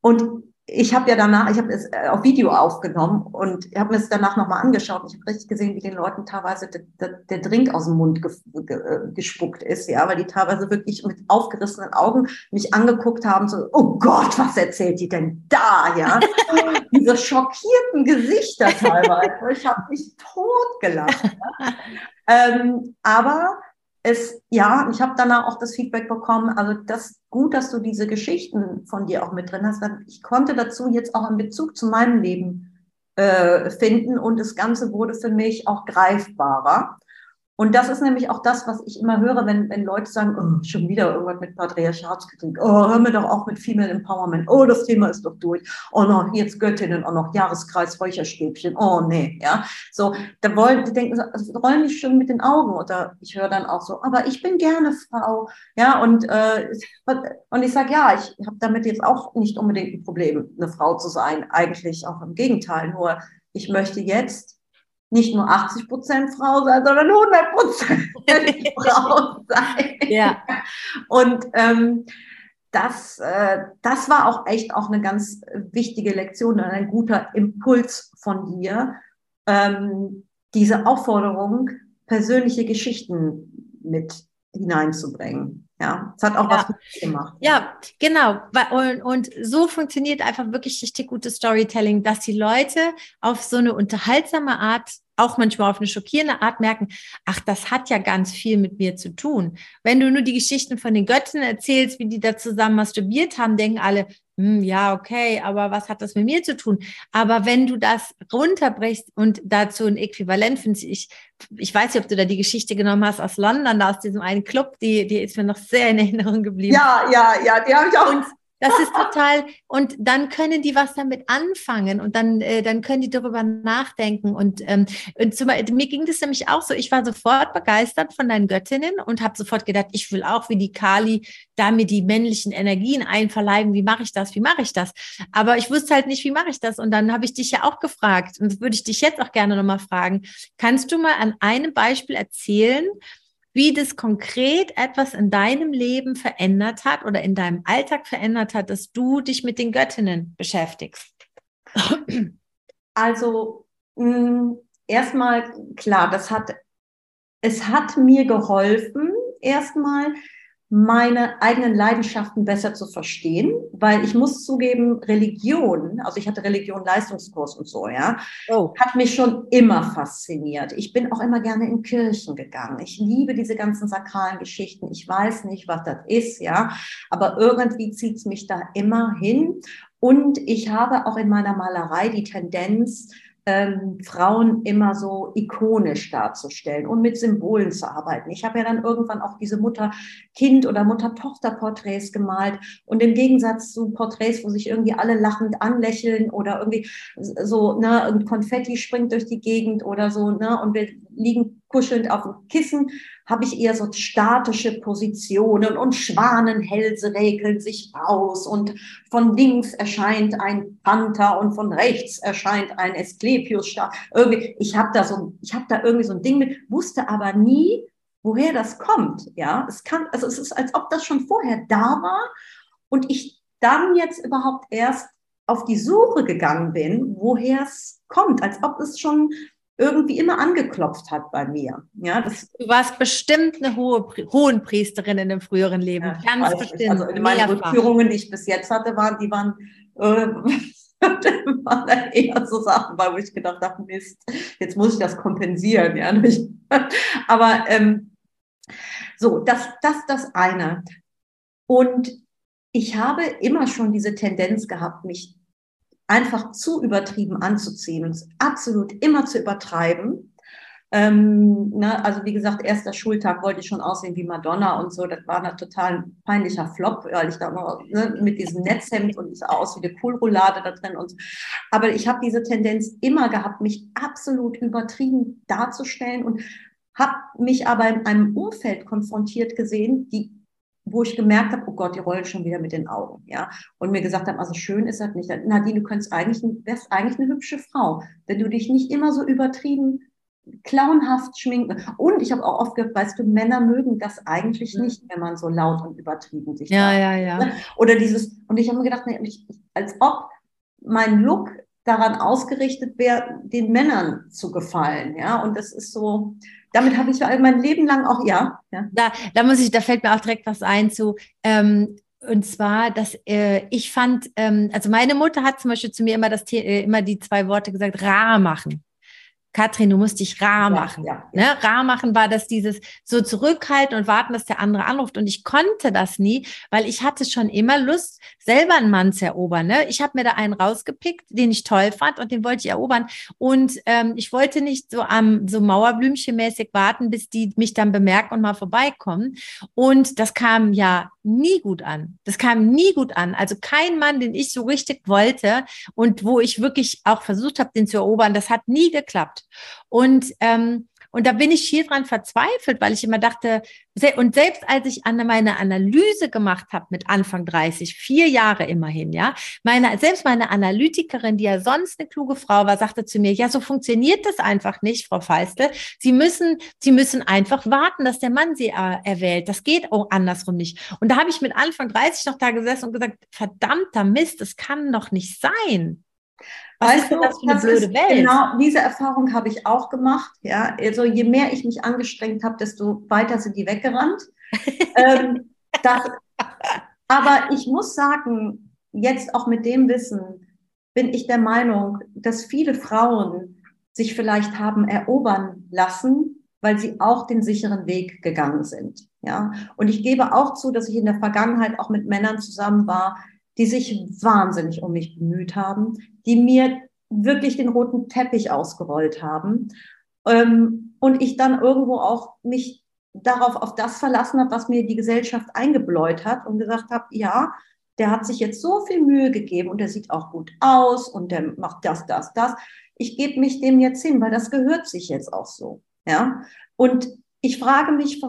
Und ich habe ja danach, ich habe es äh, auf Video aufgenommen und habe mir es danach nochmal angeschaut. Ich habe richtig gesehen, wie den Leuten teilweise der, der, der Drink aus dem Mund ge, ge, äh, gespuckt ist, ja, weil die teilweise wirklich mit aufgerissenen Augen mich angeguckt haben, so, oh Gott, was erzählt die denn da, ja? Diese schockierten Gesichter teilweise. Ich habe mich totgelacht. Ja? ähm, aber es, ja, ich habe danach auch das Feedback bekommen, also das gut, dass du diese Geschichten von dir auch mit drin hast. Ich konnte dazu jetzt auch einen Bezug zu meinem Leben äh, finden und das Ganze wurde für mich auch greifbarer. Und das ist nämlich auch das, was ich immer höre, wenn, wenn Leute sagen, oh, schon wieder irgendwas mit Patriarchatskritik, oh, hör mir doch auch mit Female Empowerment, oh, das Thema ist doch durch, oh noch, jetzt Göttinnen, oh noch, Jahreskreis, Räucherstäbchen, oh nee, ja. So, da wollen, die denken, also, rollen die schon mit den Augen. Oder ich höre dann auch so, aber ich bin gerne Frau, ja, und, äh, und ich sage, ja, ich habe damit jetzt auch nicht unbedingt ein Problem, eine Frau zu sein, eigentlich auch im Gegenteil, nur ich möchte jetzt nicht nur 80 Prozent Frau sein, sondern 100 Prozent Frau sein. Ja. Und ähm, das, äh, das war auch echt auch eine ganz wichtige Lektion und ein guter Impuls von dir, ähm, diese Aufforderung, persönliche Geschichten mit hineinzubringen. Ja, es hat auch ja. was mit gemacht. Ja, genau. Und, und so funktioniert einfach wirklich richtig gutes Storytelling, dass die Leute auf so eine unterhaltsame Art auch manchmal auf eine schockierende Art merken, ach, das hat ja ganz viel mit mir zu tun. Wenn du nur die Geschichten von den Göttinnen erzählst, wie die da zusammen masturbiert haben, denken alle, hm, ja, okay, aber was hat das mit mir zu tun? Aber wenn du das runterbrichst und dazu ein Äquivalent findest, ich, ich weiß nicht, ob du da die Geschichte genommen hast aus London, da aus diesem einen Club, die, die ist mir noch sehr in Erinnerung geblieben. Ja, ja, ja, die habe ich auch. Und das ist total, und dann können die was damit anfangen und dann, äh, dann können die darüber nachdenken. Und, ähm, und zum, mir ging das nämlich auch so, ich war sofort begeistert von deinen Göttinnen und habe sofort gedacht, ich will auch wie die Kali da mir die männlichen Energien einverleiben. Wie mache ich das? Wie mache ich das? Aber ich wusste halt nicht, wie mache ich das? Und dann habe ich dich ja auch gefragt und das würde ich dich jetzt auch gerne nochmal fragen. Kannst du mal an einem Beispiel erzählen, wie das konkret etwas in deinem Leben verändert hat oder in deinem Alltag verändert hat, dass du dich mit den Göttinnen beschäftigst. Also mm, erstmal klar, das hat es hat mir geholfen, erstmal meine eigenen Leidenschaften besser zu verstehen, weil ich muss zugeben, Religion, also ich hatte Religion-Leistungskurs und so, ja, oh. hat mich schon immer fasziniert. Ich bin auch immer gerne in Kirchen gegangen. Ich liebe diese ganzen sakralen Geschichten. Ich weiß nicht, was das ist, ja, aber irgendwie zieht es mich da immer hin. Und ich habe auch in meiner Malerei die Tendenz, ähm, Frauen immer so ikonisch darzustellen und mit Symbolen zu arbeiten. Ich habe ja dann irgendwann auch diese Mutter-Kind- oder Mutter-Tochter-Porträts gemalt und im Gegensatz zu Porträts, wo sich irgendwie alle lachend anlächeln oder irgendwie so, ne, Konfetti springt durch die Gegend oder so, ne, und wir liegen kuschelnd auf dem Kissen, habe ich eher so statische Positionen und Schwanenhälse regeln sich raus und von links erscheint ein Panther und von rechts erscheint ein Asklepios. Irgendwie, ich habe da so, ich habe da irgendwie so ein Ding mit, wusste aber nie, woher das kommt. Ja, es kann, also es ist, als ob das schon vorher da war und ich dann jetzt überhaupt erst auf die Suche gegangen bin, woher es kommt, als ob es schon irgendwie immer angeklopft hat bei mir. Ja, das du warst bestimmt eine hohe Hohenpriesterin in dem früheren Leben. Ja, Ganz also, bestimmt. Also in meinen Rückführungen, die ich bis jetzt hatte, waren, die waren, äh, waren dann eher so Sachen, weil wo ich gedacht habe, Mist, jetzt muss ich das kompensieren. Ja, aber ähm, so, das, das, das eine. Und ich habe immer schon diese Tendenz gehabt, mich einfach zu übertrieben anzuziehen und absolut immer zu übertreiben. Ähm, ne, also wie gesagt, erster Schultag wollte ich schon aussehen wie Madonna und so. Das war ein total peinlicher Flop, weil ich da noch ne, mit diesem Netzhemd und ich sah aus wie eine Kohlroulade da drin und so. Aber ich habe diese Tendenz immer gehabt, mich absolut übertrieben darzustellen und habe mich aber in einem Umfeld konfrontiert gesehen, die wo ich gemerkt habe, oh Gott, die rollen schon wieder mit den Augen, ja. Und mir gesagt haben, also schön ist das nicht. Nadine, du könntest eigentlich, wärst eigentlich eine hübsche Frau, wenn du dich nicht immer so übertrieben clownhaft schminken. Und ich habe auch oft gehört, weißt du, Männer mögen das eigentlich nicht, wenn man so laut und übertrieben sich Ja, ja, ja. Ne? Oder dieses, und ich habe mir gedacht, nee, ich, als ob mein Look daran ausgerichtet wäre, den Männern zu gefallen. Ja, und das ist so, damit habe ich mein Leben lang auch, ja. ja. Da, da muss ich, da fällt mir auch direkt was ein zu. Ähm, und zwar, dass äh, ich fand, ähm, also meine Mutter hat zum Beispiel zu mir immer das äh, immer die zwei Worte gesagt, rar machen. Katrin, du musst dich rar machen. Ja, ja, ja. Ne? Rar machen war das dieses so zurückhalten und warten, dass der andere anruft. Und ich konnte das nie, weil ich hatte schon immer Lust, selber einen Mann zu erobern. Ne? Ich habe mir da einen rausgepickt, den ich toll fand und den wollte ich erobern. Und ähm, ich wollte nicht so am so Mauerblümchenmäßig warten, bis die mich dann bemerken und mal vorbeikommen. Und das kam ja nie gut an. Das kam nie gut an. Also kein Mann, den ich so richtig wollte und wo ich wirklich auch versucht habe, den zu erobern, das hat nie geklappt. Und ähm, und da bin ich hier dran verzweifelt, weil ich immer dachte, und selbst als ich an meine Analyse gemacht habe mit Anfang 30, vier Jahre immerhin, ja, meine, selbst meine Analytikerin, die ja sonst eine kluge Frau war, sagte zu mir, ja, so funktioniert das einfach nicht, Frau Feistel. Sie müssen, Sie müssen einfach warten, dass der Mann Sie äh, erwählt. Das geht auch andersrum nicht. Und da habe ich mit Anfang 30 noch da gesessen und gesagt, verdammter Mist, das kann doch nicht sein. Was weißt du, das für eine blöde Welt? Genau, diese Erfahrung habe ich auch gemacht. Ja, also je mehr ich mich angestrengt habe, desto weiter sind die weggerannt. ähm, das, aber ich muss sagen, jetzt auch mit dem Wissen bin ich der Meinung, dass viele Frauen sich vielleicht haben erobern lassen, weil sie auch den sicheren Weg gegangen sind. Ja, und ich gebe auch zu, dass ich in der Vergangenheit auch mit Männern zusammen war, die sich wahnsinnig um mich bemüht haben, die mir wirklich den roten Teppich ausgerollt haben. Ähm, und ich dann irgendwo auch mich darauf auf das verlassen habe, was mir die Gesellschaft eingebläut hat und gesagt habe, ja, der hat sich jetzt so viel Mühe gegeben und der sieht auch gut aus und der macht das, das, das. Ich gebe mich dem jetzt hin, weil das gehört sich jetzt auch so. Ja. Und ich frage mich,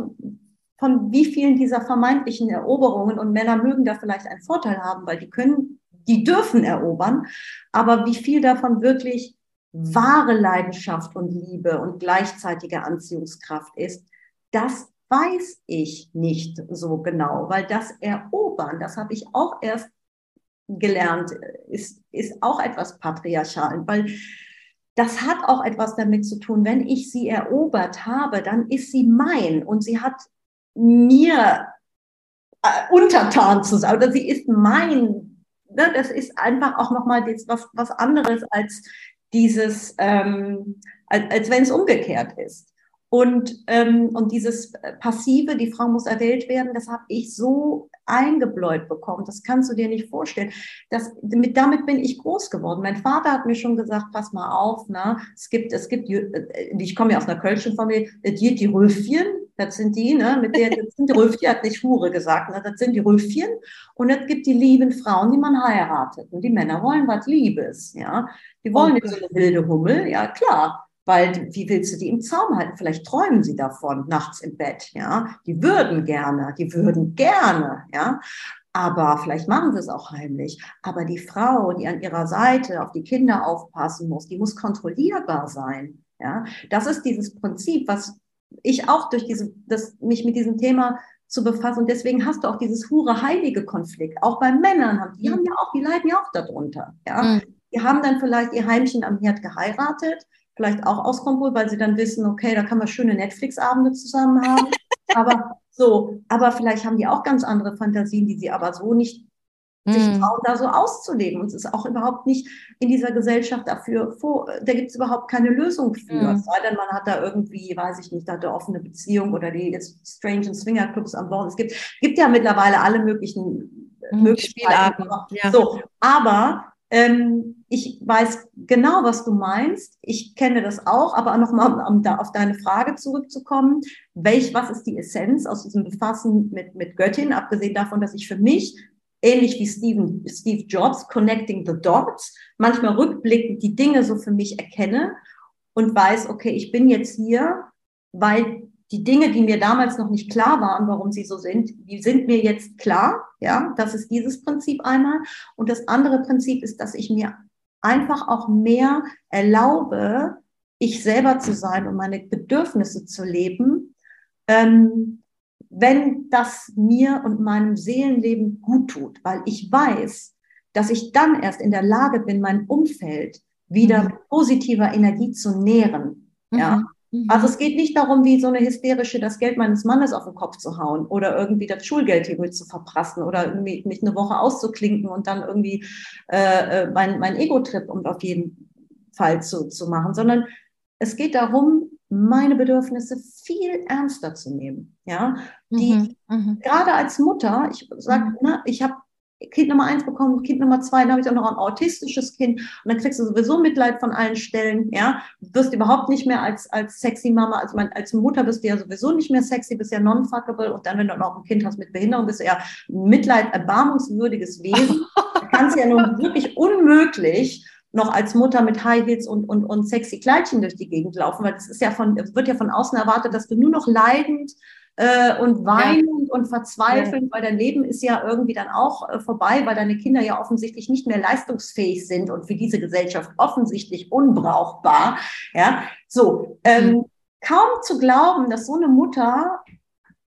von, wie vielen dieser vermeintlichen Eroberungen und Männer mögen da vielleicht einen Vorteil haben, weil die können, die dürfen erobern, aber wie viel davon wirklich wahre Leidenschaft und Liebe und gleichzeitige Anziehungskraft ist, das weiß ich nicht so genau, weil das Erobern, das habe ich auch erst gelernt, ist, ist auch etwas patriarchal, weil das hat auch etwas damit zu tun, wenn ich sie erobert habe, dann ist sie mein und sie hat mir äh, untertan zu sein oder sie ist mein. Ne? Das ist einfach auch nochmal was, was anderes als dieses, ähm, als, als wenn es umgekehrt ist. Und, ähm, und dieses Passive, die Frau muss erwählt werden, das habe ich so eingebläut bekommen. Das kannst du dir nicht vorstellen. Das, mit, damit bin ich groß geworden. Mein Vater hat mir schon gesagt, pass mal auf, na, es gibt, es gibt, äh, ich komme ja aus einer Kölschen Familie, die, die Röfchen, das sind die, ne, mit der, das sind die Röfchen, hat nicht Hure gesagt, ne, das sind die Röfchen. Und es gibt die lieben Frauen, die man heiratet. Und die Männer wollen was Liebes, ja. Die wollen nicht so eine wilde Hummel, ja, klar. Weil wie willst du die im Zaum halten? Vielleicht träumen sie davon nachts im Bett, ja. Die würden gerne, die würden gerne, ja. Aber vielleicht machen sie es auch heimlich. Aber die Frau, die an ihrer Seite auf die Kinder aufpassen muss, die muss kontrollierbar sein. Ja, das ist dieses Prinzip, was ich auch durch diese, das, mich mit diesem Thema zu befassen. Und deswegen hast du auch dieses hure-heilige Konflikt. Auch bei Männern haben, die haben ja auch, die leiden ja auch darunter. Ja, mhm. die haben dann vielleicht ihr Heimchen am Herd geheiratet, vielleicht auch aus Kompol, weil sie dann wissen, okay, da kann man schöne Netflix-Abende zusammen haben. aber so, aber vielleicht haben die auch ganz andere Fantasien, die sie aber so nicht sich mhm. trauen, da so auszuleben. Und es ist auch überhaupt nicht in dieser Gesellschaft dafür, vor, da gibt es überhaupt keine Lösung für. Mm. Es sei denn, man hat da irgendwie, weiß ich nicht, da eine offene Beziehung oder die jetzt Strange Swingerclubs an Bord. Es gibt, gibt ja mittlerweile alle möglichen mm, Möglichkeiten. Ja. So, aber ähm, ich weiß genau, was du meinst. Ich kenne das auch, aber nochmal, um da auf deine Frage zurückzukommen. Welch, was ist die Essenz aus diesem Befassen mit, mit Göttin? Abgesehen davon, dass ich für mich, ähnlich wie Steven, Steve Jobs, Connecting the Dots, manchmal rückblickend die Dinge so für mich erkenne und weiß, okay, ich bin jetzt hier, weil die Dinge, die mir damals noch nicht klar waren, warum sie so sind, die sind mir jetzt klar. Ja, das ist dieses Prinzip einmal. Und das andere Prinzip ist, dass ich mir einfach auch mehr erlaube, ich selber zu sein und meine Bedürfnisse zu leben, ähm, wenn das mir und meinem Seelenleben gut tut, weil ich weiß, dass ich dann erst in der Lage bin, mein Umfeld wieder Mhm. mit positiver Energie zu nähren. Ja. Mhm. Also es geht nicht darum, wie so eine hysterische das Geld meines Mannes auf den Kopf zu hauen oder irgendwie das Schulgeld hier zu verprassen oder mich eine Woche auszuklinken und dann irgendwie äh, äh, mein, mein Ego-Trip um auf jeden Fall zu, zu machen, sondern es geht darum, meine Bedürfnisse viel ernster zu nehmen. Ja, die Mhm. Mhm. gerade als Mutter, ich sage, Mhm. ne, ich habe Kind Nummer eins bekommen, Kind Nummer zwei, dann habe ich auch noch ein autistisches Kind und dann kriegst du sowieso Mitleid von allen Stellen, ja, du wirst überhaupt nicht mehr als, als sexy Mama, als, mein, als Mutter bist du ja sowieso nicht mehr sexy, bist ja non-fuckable und dann, wenn du noch ein Kind hast mit Behinderung, bist du ja Mitleid, erbarmungswürdiges Wesen, da kannst du ja nun wirklich unmöglich noch als Mutter mit High Heels und, und, und sexy Kleidchen durch die Gegend laufen, weil es ist ja von, wird ja von außen erwartet, dass du nur noch leidend äh, und weinend und verzweifelnd, weil dein Leben ist ja irgendwie dann auch äh, vorbei, weil deine Kinder ja offensichtlich nicht mehr leistungsfähig sind und für diese Gesellschaft offensichtlich unbrauchbar. Ja, so ähm, kaum zu glauben, dass so eine Mutter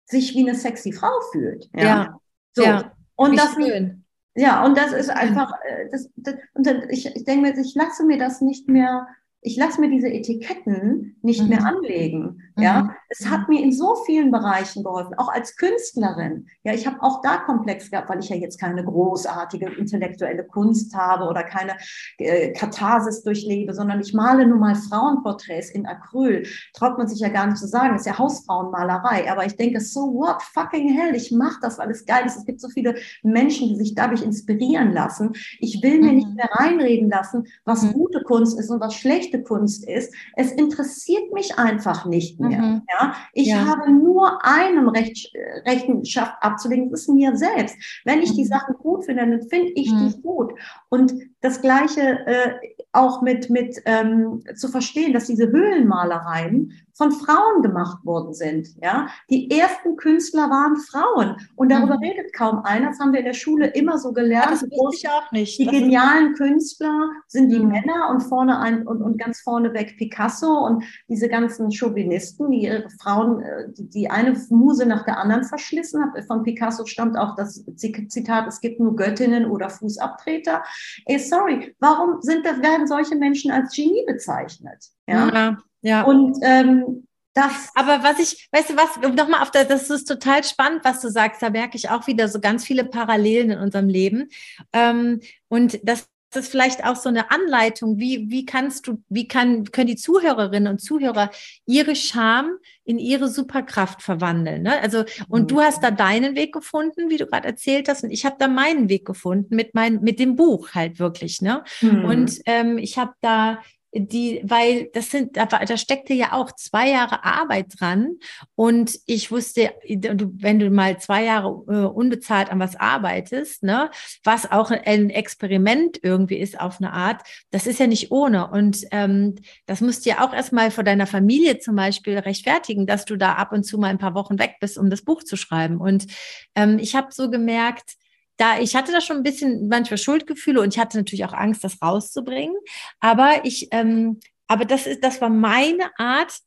sich wie eine sexy Frau fühlt. Ja, Ja. so Ja. und das schön. Ja, und das ist einfach, äh, das, das, und dann, ich, ich denke mir, ich lasse mir das nicht mehr, ich lasse mir diese Etiketten nicht Mhm. mehr anlegen. Mhm. Ja, es hat mir in so vielen Bereichen geholfen, auch als Künstlerin. Ja, ich habe auch da Komplex gehabt, weil ich ja jetzt keine großartige intellektuelle Kunst habe oder keine äh, Katharsis durchlebe, sondern ich male nun mal Frauenporträts in Acryl. Traut man sich ja gar nicht zu sagen, ist ja Hausfrauenmalerei. Aber ich denke, so what fucking hell, ich mache das, weil es geil ist. Es gibt so viele Menschen, die sich dadurch inspirieren lassen. Ich will mir Mhm. nicht mehr reinreden lassen, was Mhm. gute Kunst ist und was schlechte Kunst ist. Es interessiert mich einfach nicht mehr. Mhm. Ja, ich Ja. habe nur einem Recht, äh, Rechenschaft abzulegen, das ist mir selbst. Wenn ich die Mhm. Sachen gut finde, dann finde ich Mhm. die gut. Und das Gleiche äh, auch mit, mit ähm, zu verstehen, dass diese Höhlenmalereien von Frauen gemacht worden sind. Ja, die ersten Künstler waren Frauen und darüber Mhm. redet kaum einer. Das haben wir in der Schule immer so Ja, gelernt. das Die wusste ich auch nicht. die Das genialen Künstler sind die Mhm. Männer und vorne ein und, und ganz vorne weg Picasso und diese ganzen Chauvinisten, die ihre Frauen, äh, die, die eine Muse nach der anderen verschlissen haben. Von Picasso stammt auch das Zitat, es gibt nur Göttinnen oder Fußabtreter. Ey, sorry, warum sind das, werden solche Menschen als Genie bezeichnet? Ja. ja, ja. Und ähm, das Aber was ich, weißt du was, nochmal auf das, das ist total spannend, was du sagst, da merke ich auch wieder so ganz viele Parallelen in unserem Leben. Ähm, und das ist vielleicht auch so eine Anleitung, wie, wie kannst du, wie kann, können die Zuhörerinnen und Zuhörer ihre Scham in ihre Superkraft verwandeln. Ne? Also, und du hast da deinen Weg gefunden, wie du gerade erzählt hast, und ich habe da meinen Weg gefunden mit mein, mit dem Buch halt wirklich. Ne? hm, Und ähm, ich habe da die, weil das sind, da, da steckte ja auch zwei Jahre Arbeit dran. Und ich wusste, wenn du mal zwei Jahre äh, unbezahlt an was arbeitest, ne, was auch ein Experiment irgendwie ist auf eine Art, das ist ja nicht ohne. Und ähm, das musst du ja auch erstmal vor deiner Familie zum Beispiel rechtfertigen, dass du da ab und zu mal ein paar Wochen weg bist, um das Buch zu schreiben. Und ähm, ich habe so gemerkt, da ich hatte da schon ein bisschen manchmal Schuldgefühle und ich hatte natürlich auch Angst, das rauszubringen. Aber ich, ähm, aber das ist, das war meine Art,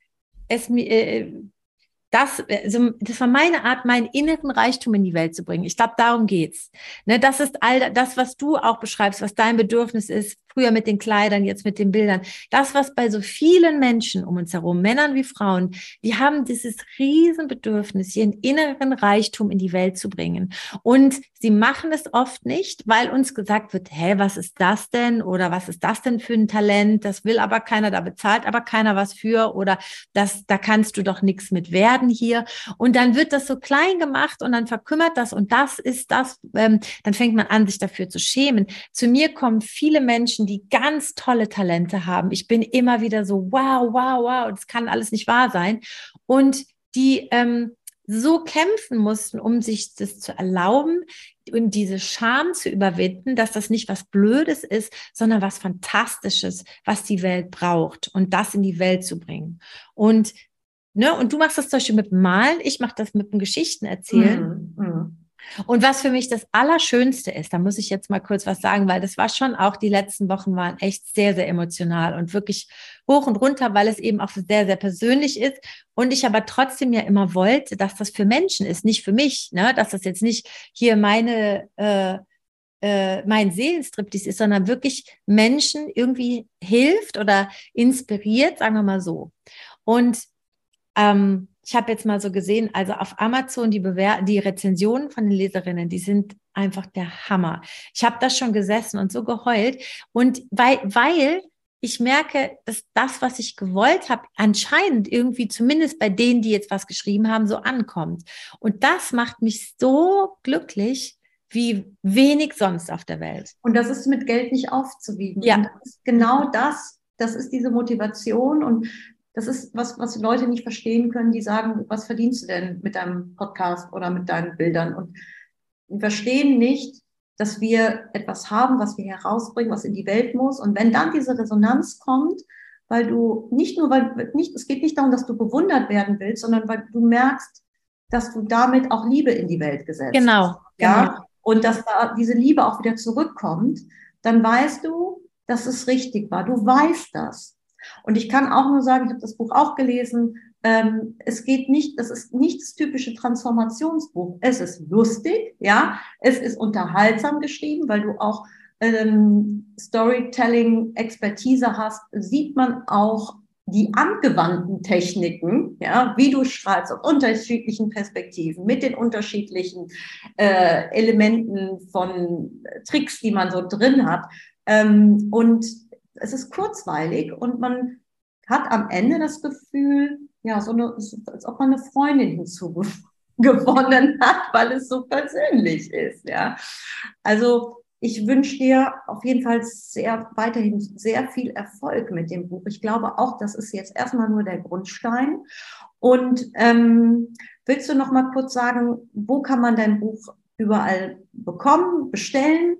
es mir, äh, das, also das war meine Art, meinen inneren Reichtum in die Welt zu bringen. Ich glaube, darum geht's. Ne, das ist all das, was du auch beschreibst, was dein Bedürfnis ist. Früher mit den Kleidern, jetzt mit den Bildern. Das, was bei so vielen Menschen um uns herum, Männern wie Frauen, die haben dieses Riesenbedürfnis, ihren inneren Reichtum in die Welt zu bringen. Und sie machen es oft nicht, weil uns gesagt wird, hä, was ist das denn? Oder was ist das denn für ein Talent? Das will aber keiner, da bezahlt aber keiner was für. Oder das, da kannst du doch nichts mit werden hier. Und dann wird das so klein gemacht und dann verkümmert das und das ist das. Ähm, dann fängt man an, sich dafür zu schämen. Zu mir kommen viele Menschen, die ganz tolle Talente haben. Ich bin immer wieder so, wow, wow, wow, das kann alles nicht wahr sein. Und die ähm, so kämpfen mussten, um sich das zu erlauben und diese Scham zu überwinden, dass das nicht was Blödes ist, sondern was Fantastisches, was die Welt braucht und das in die Welt zu bringen. Und Ne, und du machst das zum Beispiel mit Malen, ich mache das mit dem Geschichten erzählen. hm, hm. Und was für mich das Allerschönste ist, da muss ich jetzt mal kurz was sagen, weil das war schon auch, die letzten Wochen waren echt sehr, sehr emotional und wirklich hoch und runter, weil es eben auch sehr, sehr persönlich ist. Und ich aber trotzdem ja immer wollte, dass das für Menschen ist, nicht für mich, ne? dass das jetzt nicht hier meine, äh, äh, mein Seelenstriptease ist, sondern wirklich Menschen irgendwie hilft oder inspiriert, sagen wir mal so. Und ähm, ich habe jetzt mal so gesehen, also auf Amazon die, Bewer die Rezensionen von den Leserinnen, die sind einfach der Hammer. Ich habe da schon gesessen und so geheult. Und weil, weil ich merke, dass das, was ich gewollt habe, anscheinend irgendwie zumindest bei denen, die jetzt was geschrieben haben, so ankommt. Und das macht mich so glücklich, wie wenig sonst auf der Welt. Und das ist mit Geld nicht aufzuwiegen. Ja. Und das ist genau das, das ist diese Motivation und das ist was, was Leute nicht verstehen können, die sagen, was verdienst du denn mit deinem Podcast oder mit deinen Bildern? Und die verstehen nicht, dass wir etwas haben, was wir herausbringen, was in die Welt muss. Und wenn dann diese Resonanz kommt, weil du nicht nur, weil nicht, es geht nicht darum, dass du bewundert werden willst, sondern weil du merkst, dass du damit auch Liebe in die Welt gesetzt Genau. hast. Ja. genau. Und dass da diese Liebe auch wieder zurückkommt, dann weißt du, dass es richtig war. Du weißt das. Und ich kann auch nur sagen, ich habe das Buch auch gelesen. Ähm, es geht nicht, das ist nicht das typische Transformationsbuch. Es ist lustig, ja. Es ist unterhaltsam geschrieben, weil du auch ähm, Storytelling-Expertise hast, sieht man auch die angewandten Techniken, ja, wie du schreibst, auf unterschiedlichen Perspektiven, mit den unterschiedlichen äh, Elementen von Tricks, die man so drin hat. Ähm, und es ist kurzweilig und man hat am Ende das Gefühl, ja, so eine, als ob man eine Freundin hinzugewonnen hat, weil es so persönlich ist, ja. Also ich wünsche dir auf jeden Fall sehr weiterhin sehr viel Erfolg mit dem Buch. Ich glaube auch, das ist jetzt erstmal nur der Grundstein. Und ähm, willst du noch mal kurz sagen, wo kann man dein Buch überall bekommen, bestellen?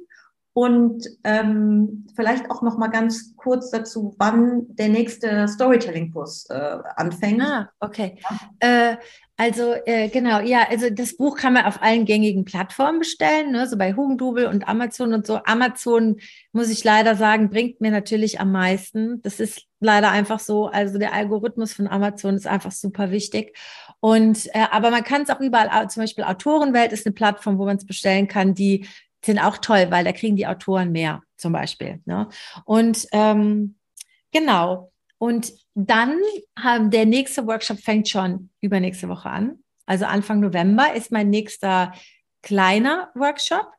Und ähm, vielleicht auch noch mal ganz kurz dazu, wann der nächste Storytelling-Kurs äh, anfängt. Ah, okay. Ja. Äh, also äh, genau, ja, also das Buch kann man auf allen gängigen Plattformen bestellen, ne, so bei Hugendubel und Amazon und so. Amazon, muss ich leider sagen, bringt mir natürlich am meisten. Das ist leider einfach so. Also der Algorithmus von Amazon ist einfach super wichtig. Und äh, aber man kann es auch überall, zum Beispiel Autorenwelt ist eine Plattform, wo man es bestellen kann, die sind auch toll, weil da kriegen die Autoren mehr, zum Beispiel. Ne? Und ähm, genau. Und dann haben der nächste Workshop fängt schon übernächste Woche an. Also Anfang November ist mein nächster kleiner Workshop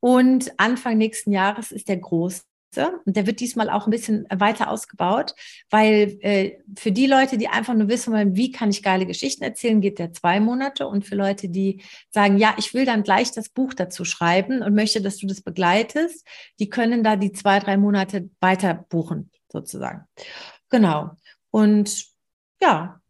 und Anfang nächsten Jahres ist der große. Und der wird diesmal auch ein bisschen weiter ausgebaut, weil äh, für die Leute, die einfach nur wissen wollen, wie kann ich geile Geschichten erzählen, geht der zwei Monate. Und für Leute, die sagen, ja, ich will dann gleich das Buch dazu schreiben und möchte, dass du das begleitest, die können da die zwei, drei Monate weiter buchen, sozusagen. Genau. Und ja,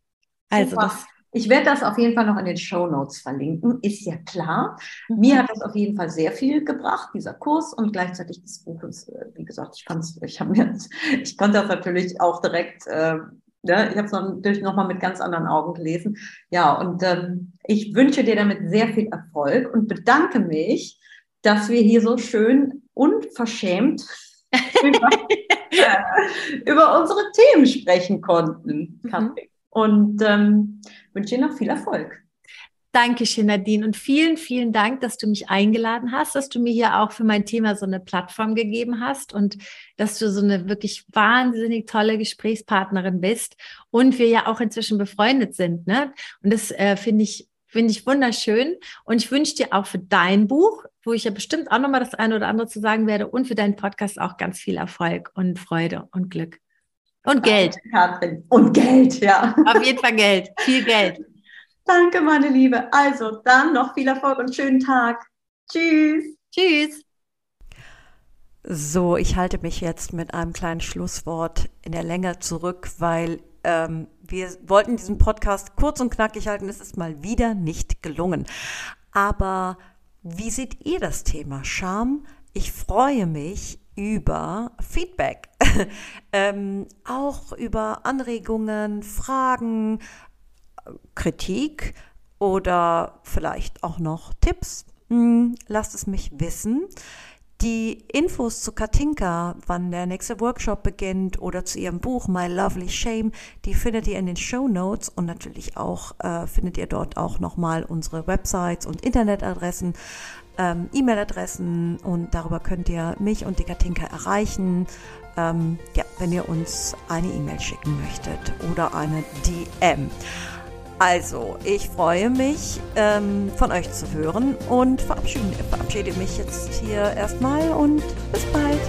also Super. das. Ich werde das auf jeden Fall noch in den Show Notes verlinken, ist ja klar. Mhm. Mir hat das auf jeden Fall sehr viel gebracht, dieser Kurs und gleichzeitig das Buch. Ist, äh, wie gesagt, ich, fand's, ich, hab mir, ich konnte das natürlich auch direkt, äh, ja, ich habe es natürlich nochmal mit ganz anderen Augen gelesen. Ja, und ähm, ich wünsche dir damit sehr viel Erfolg und bedanke mich, dass wir hier so schön unverschämt über, äh, über unsere Themen sprechen konnten, Katrin. Mhm. Und ähm, wünsche dir noch viel Erfolg. Dankeschön, Nadine. Und vielen, vielen Dank, dass du mich eingeladen hast, dass du mir hier auch für mein Thema so eine Plattform gegeben hast und dass du so eine wirklich wahnsinnig tolle Gesprächspartnerin bist und wir ja auch inzwischen befreundet sind. Ne? Und das äh, finde ich finde ich wunderschön. Und ich wünsche dir auch für dein Buch, wo ich ja bestimmt auch nochmal das eine oder andere zu sagen werde, und für deinen Podcast auch ganz viel Erfolg und Freude und Glück. Und Geld. Katrin. Und Geld, ja. Auf jeden Fall Geld. Viel Geld. Danke, meine Liebe. Also dann noch viel Erfolg und schönen Tag. Tschüss. Tschüss. So, ich halte mich jetzt mit einem kleinen Schlusswort in der Länge zurück, weil ähm, wir wollten diesen Podcast kurz und knackig halten. Es ist mal wieder nicht gelungen. Aber wie seht ihr das Thema Scham? Ich freue mich über Feedback, ähm, auch über Anregungen, Fragen, Kritik oder vielleicht auch noch Tipps. Hm, lasst es mich wissen. Die Infos zu Katinka, wann der nächste Workshop beginnt oder zu ihrem Buch My Lovely Shame, die findet ihr in den Show Notes und natürlich auch äh, findet ihr dort auch nochmal unsere Websites und Internetadressen. Ähm, E-Mail-Adressen und darüber könnt ihr mich und die Katinka erreichen. Ähm, ja, wenn ihr uns eine E-Mail schicken möchtet oder eine DM. Also, ich freue mich, ähm, von euch zu hören und verabschiede, verabschiede mich jetzt hier erstmal und bis bald.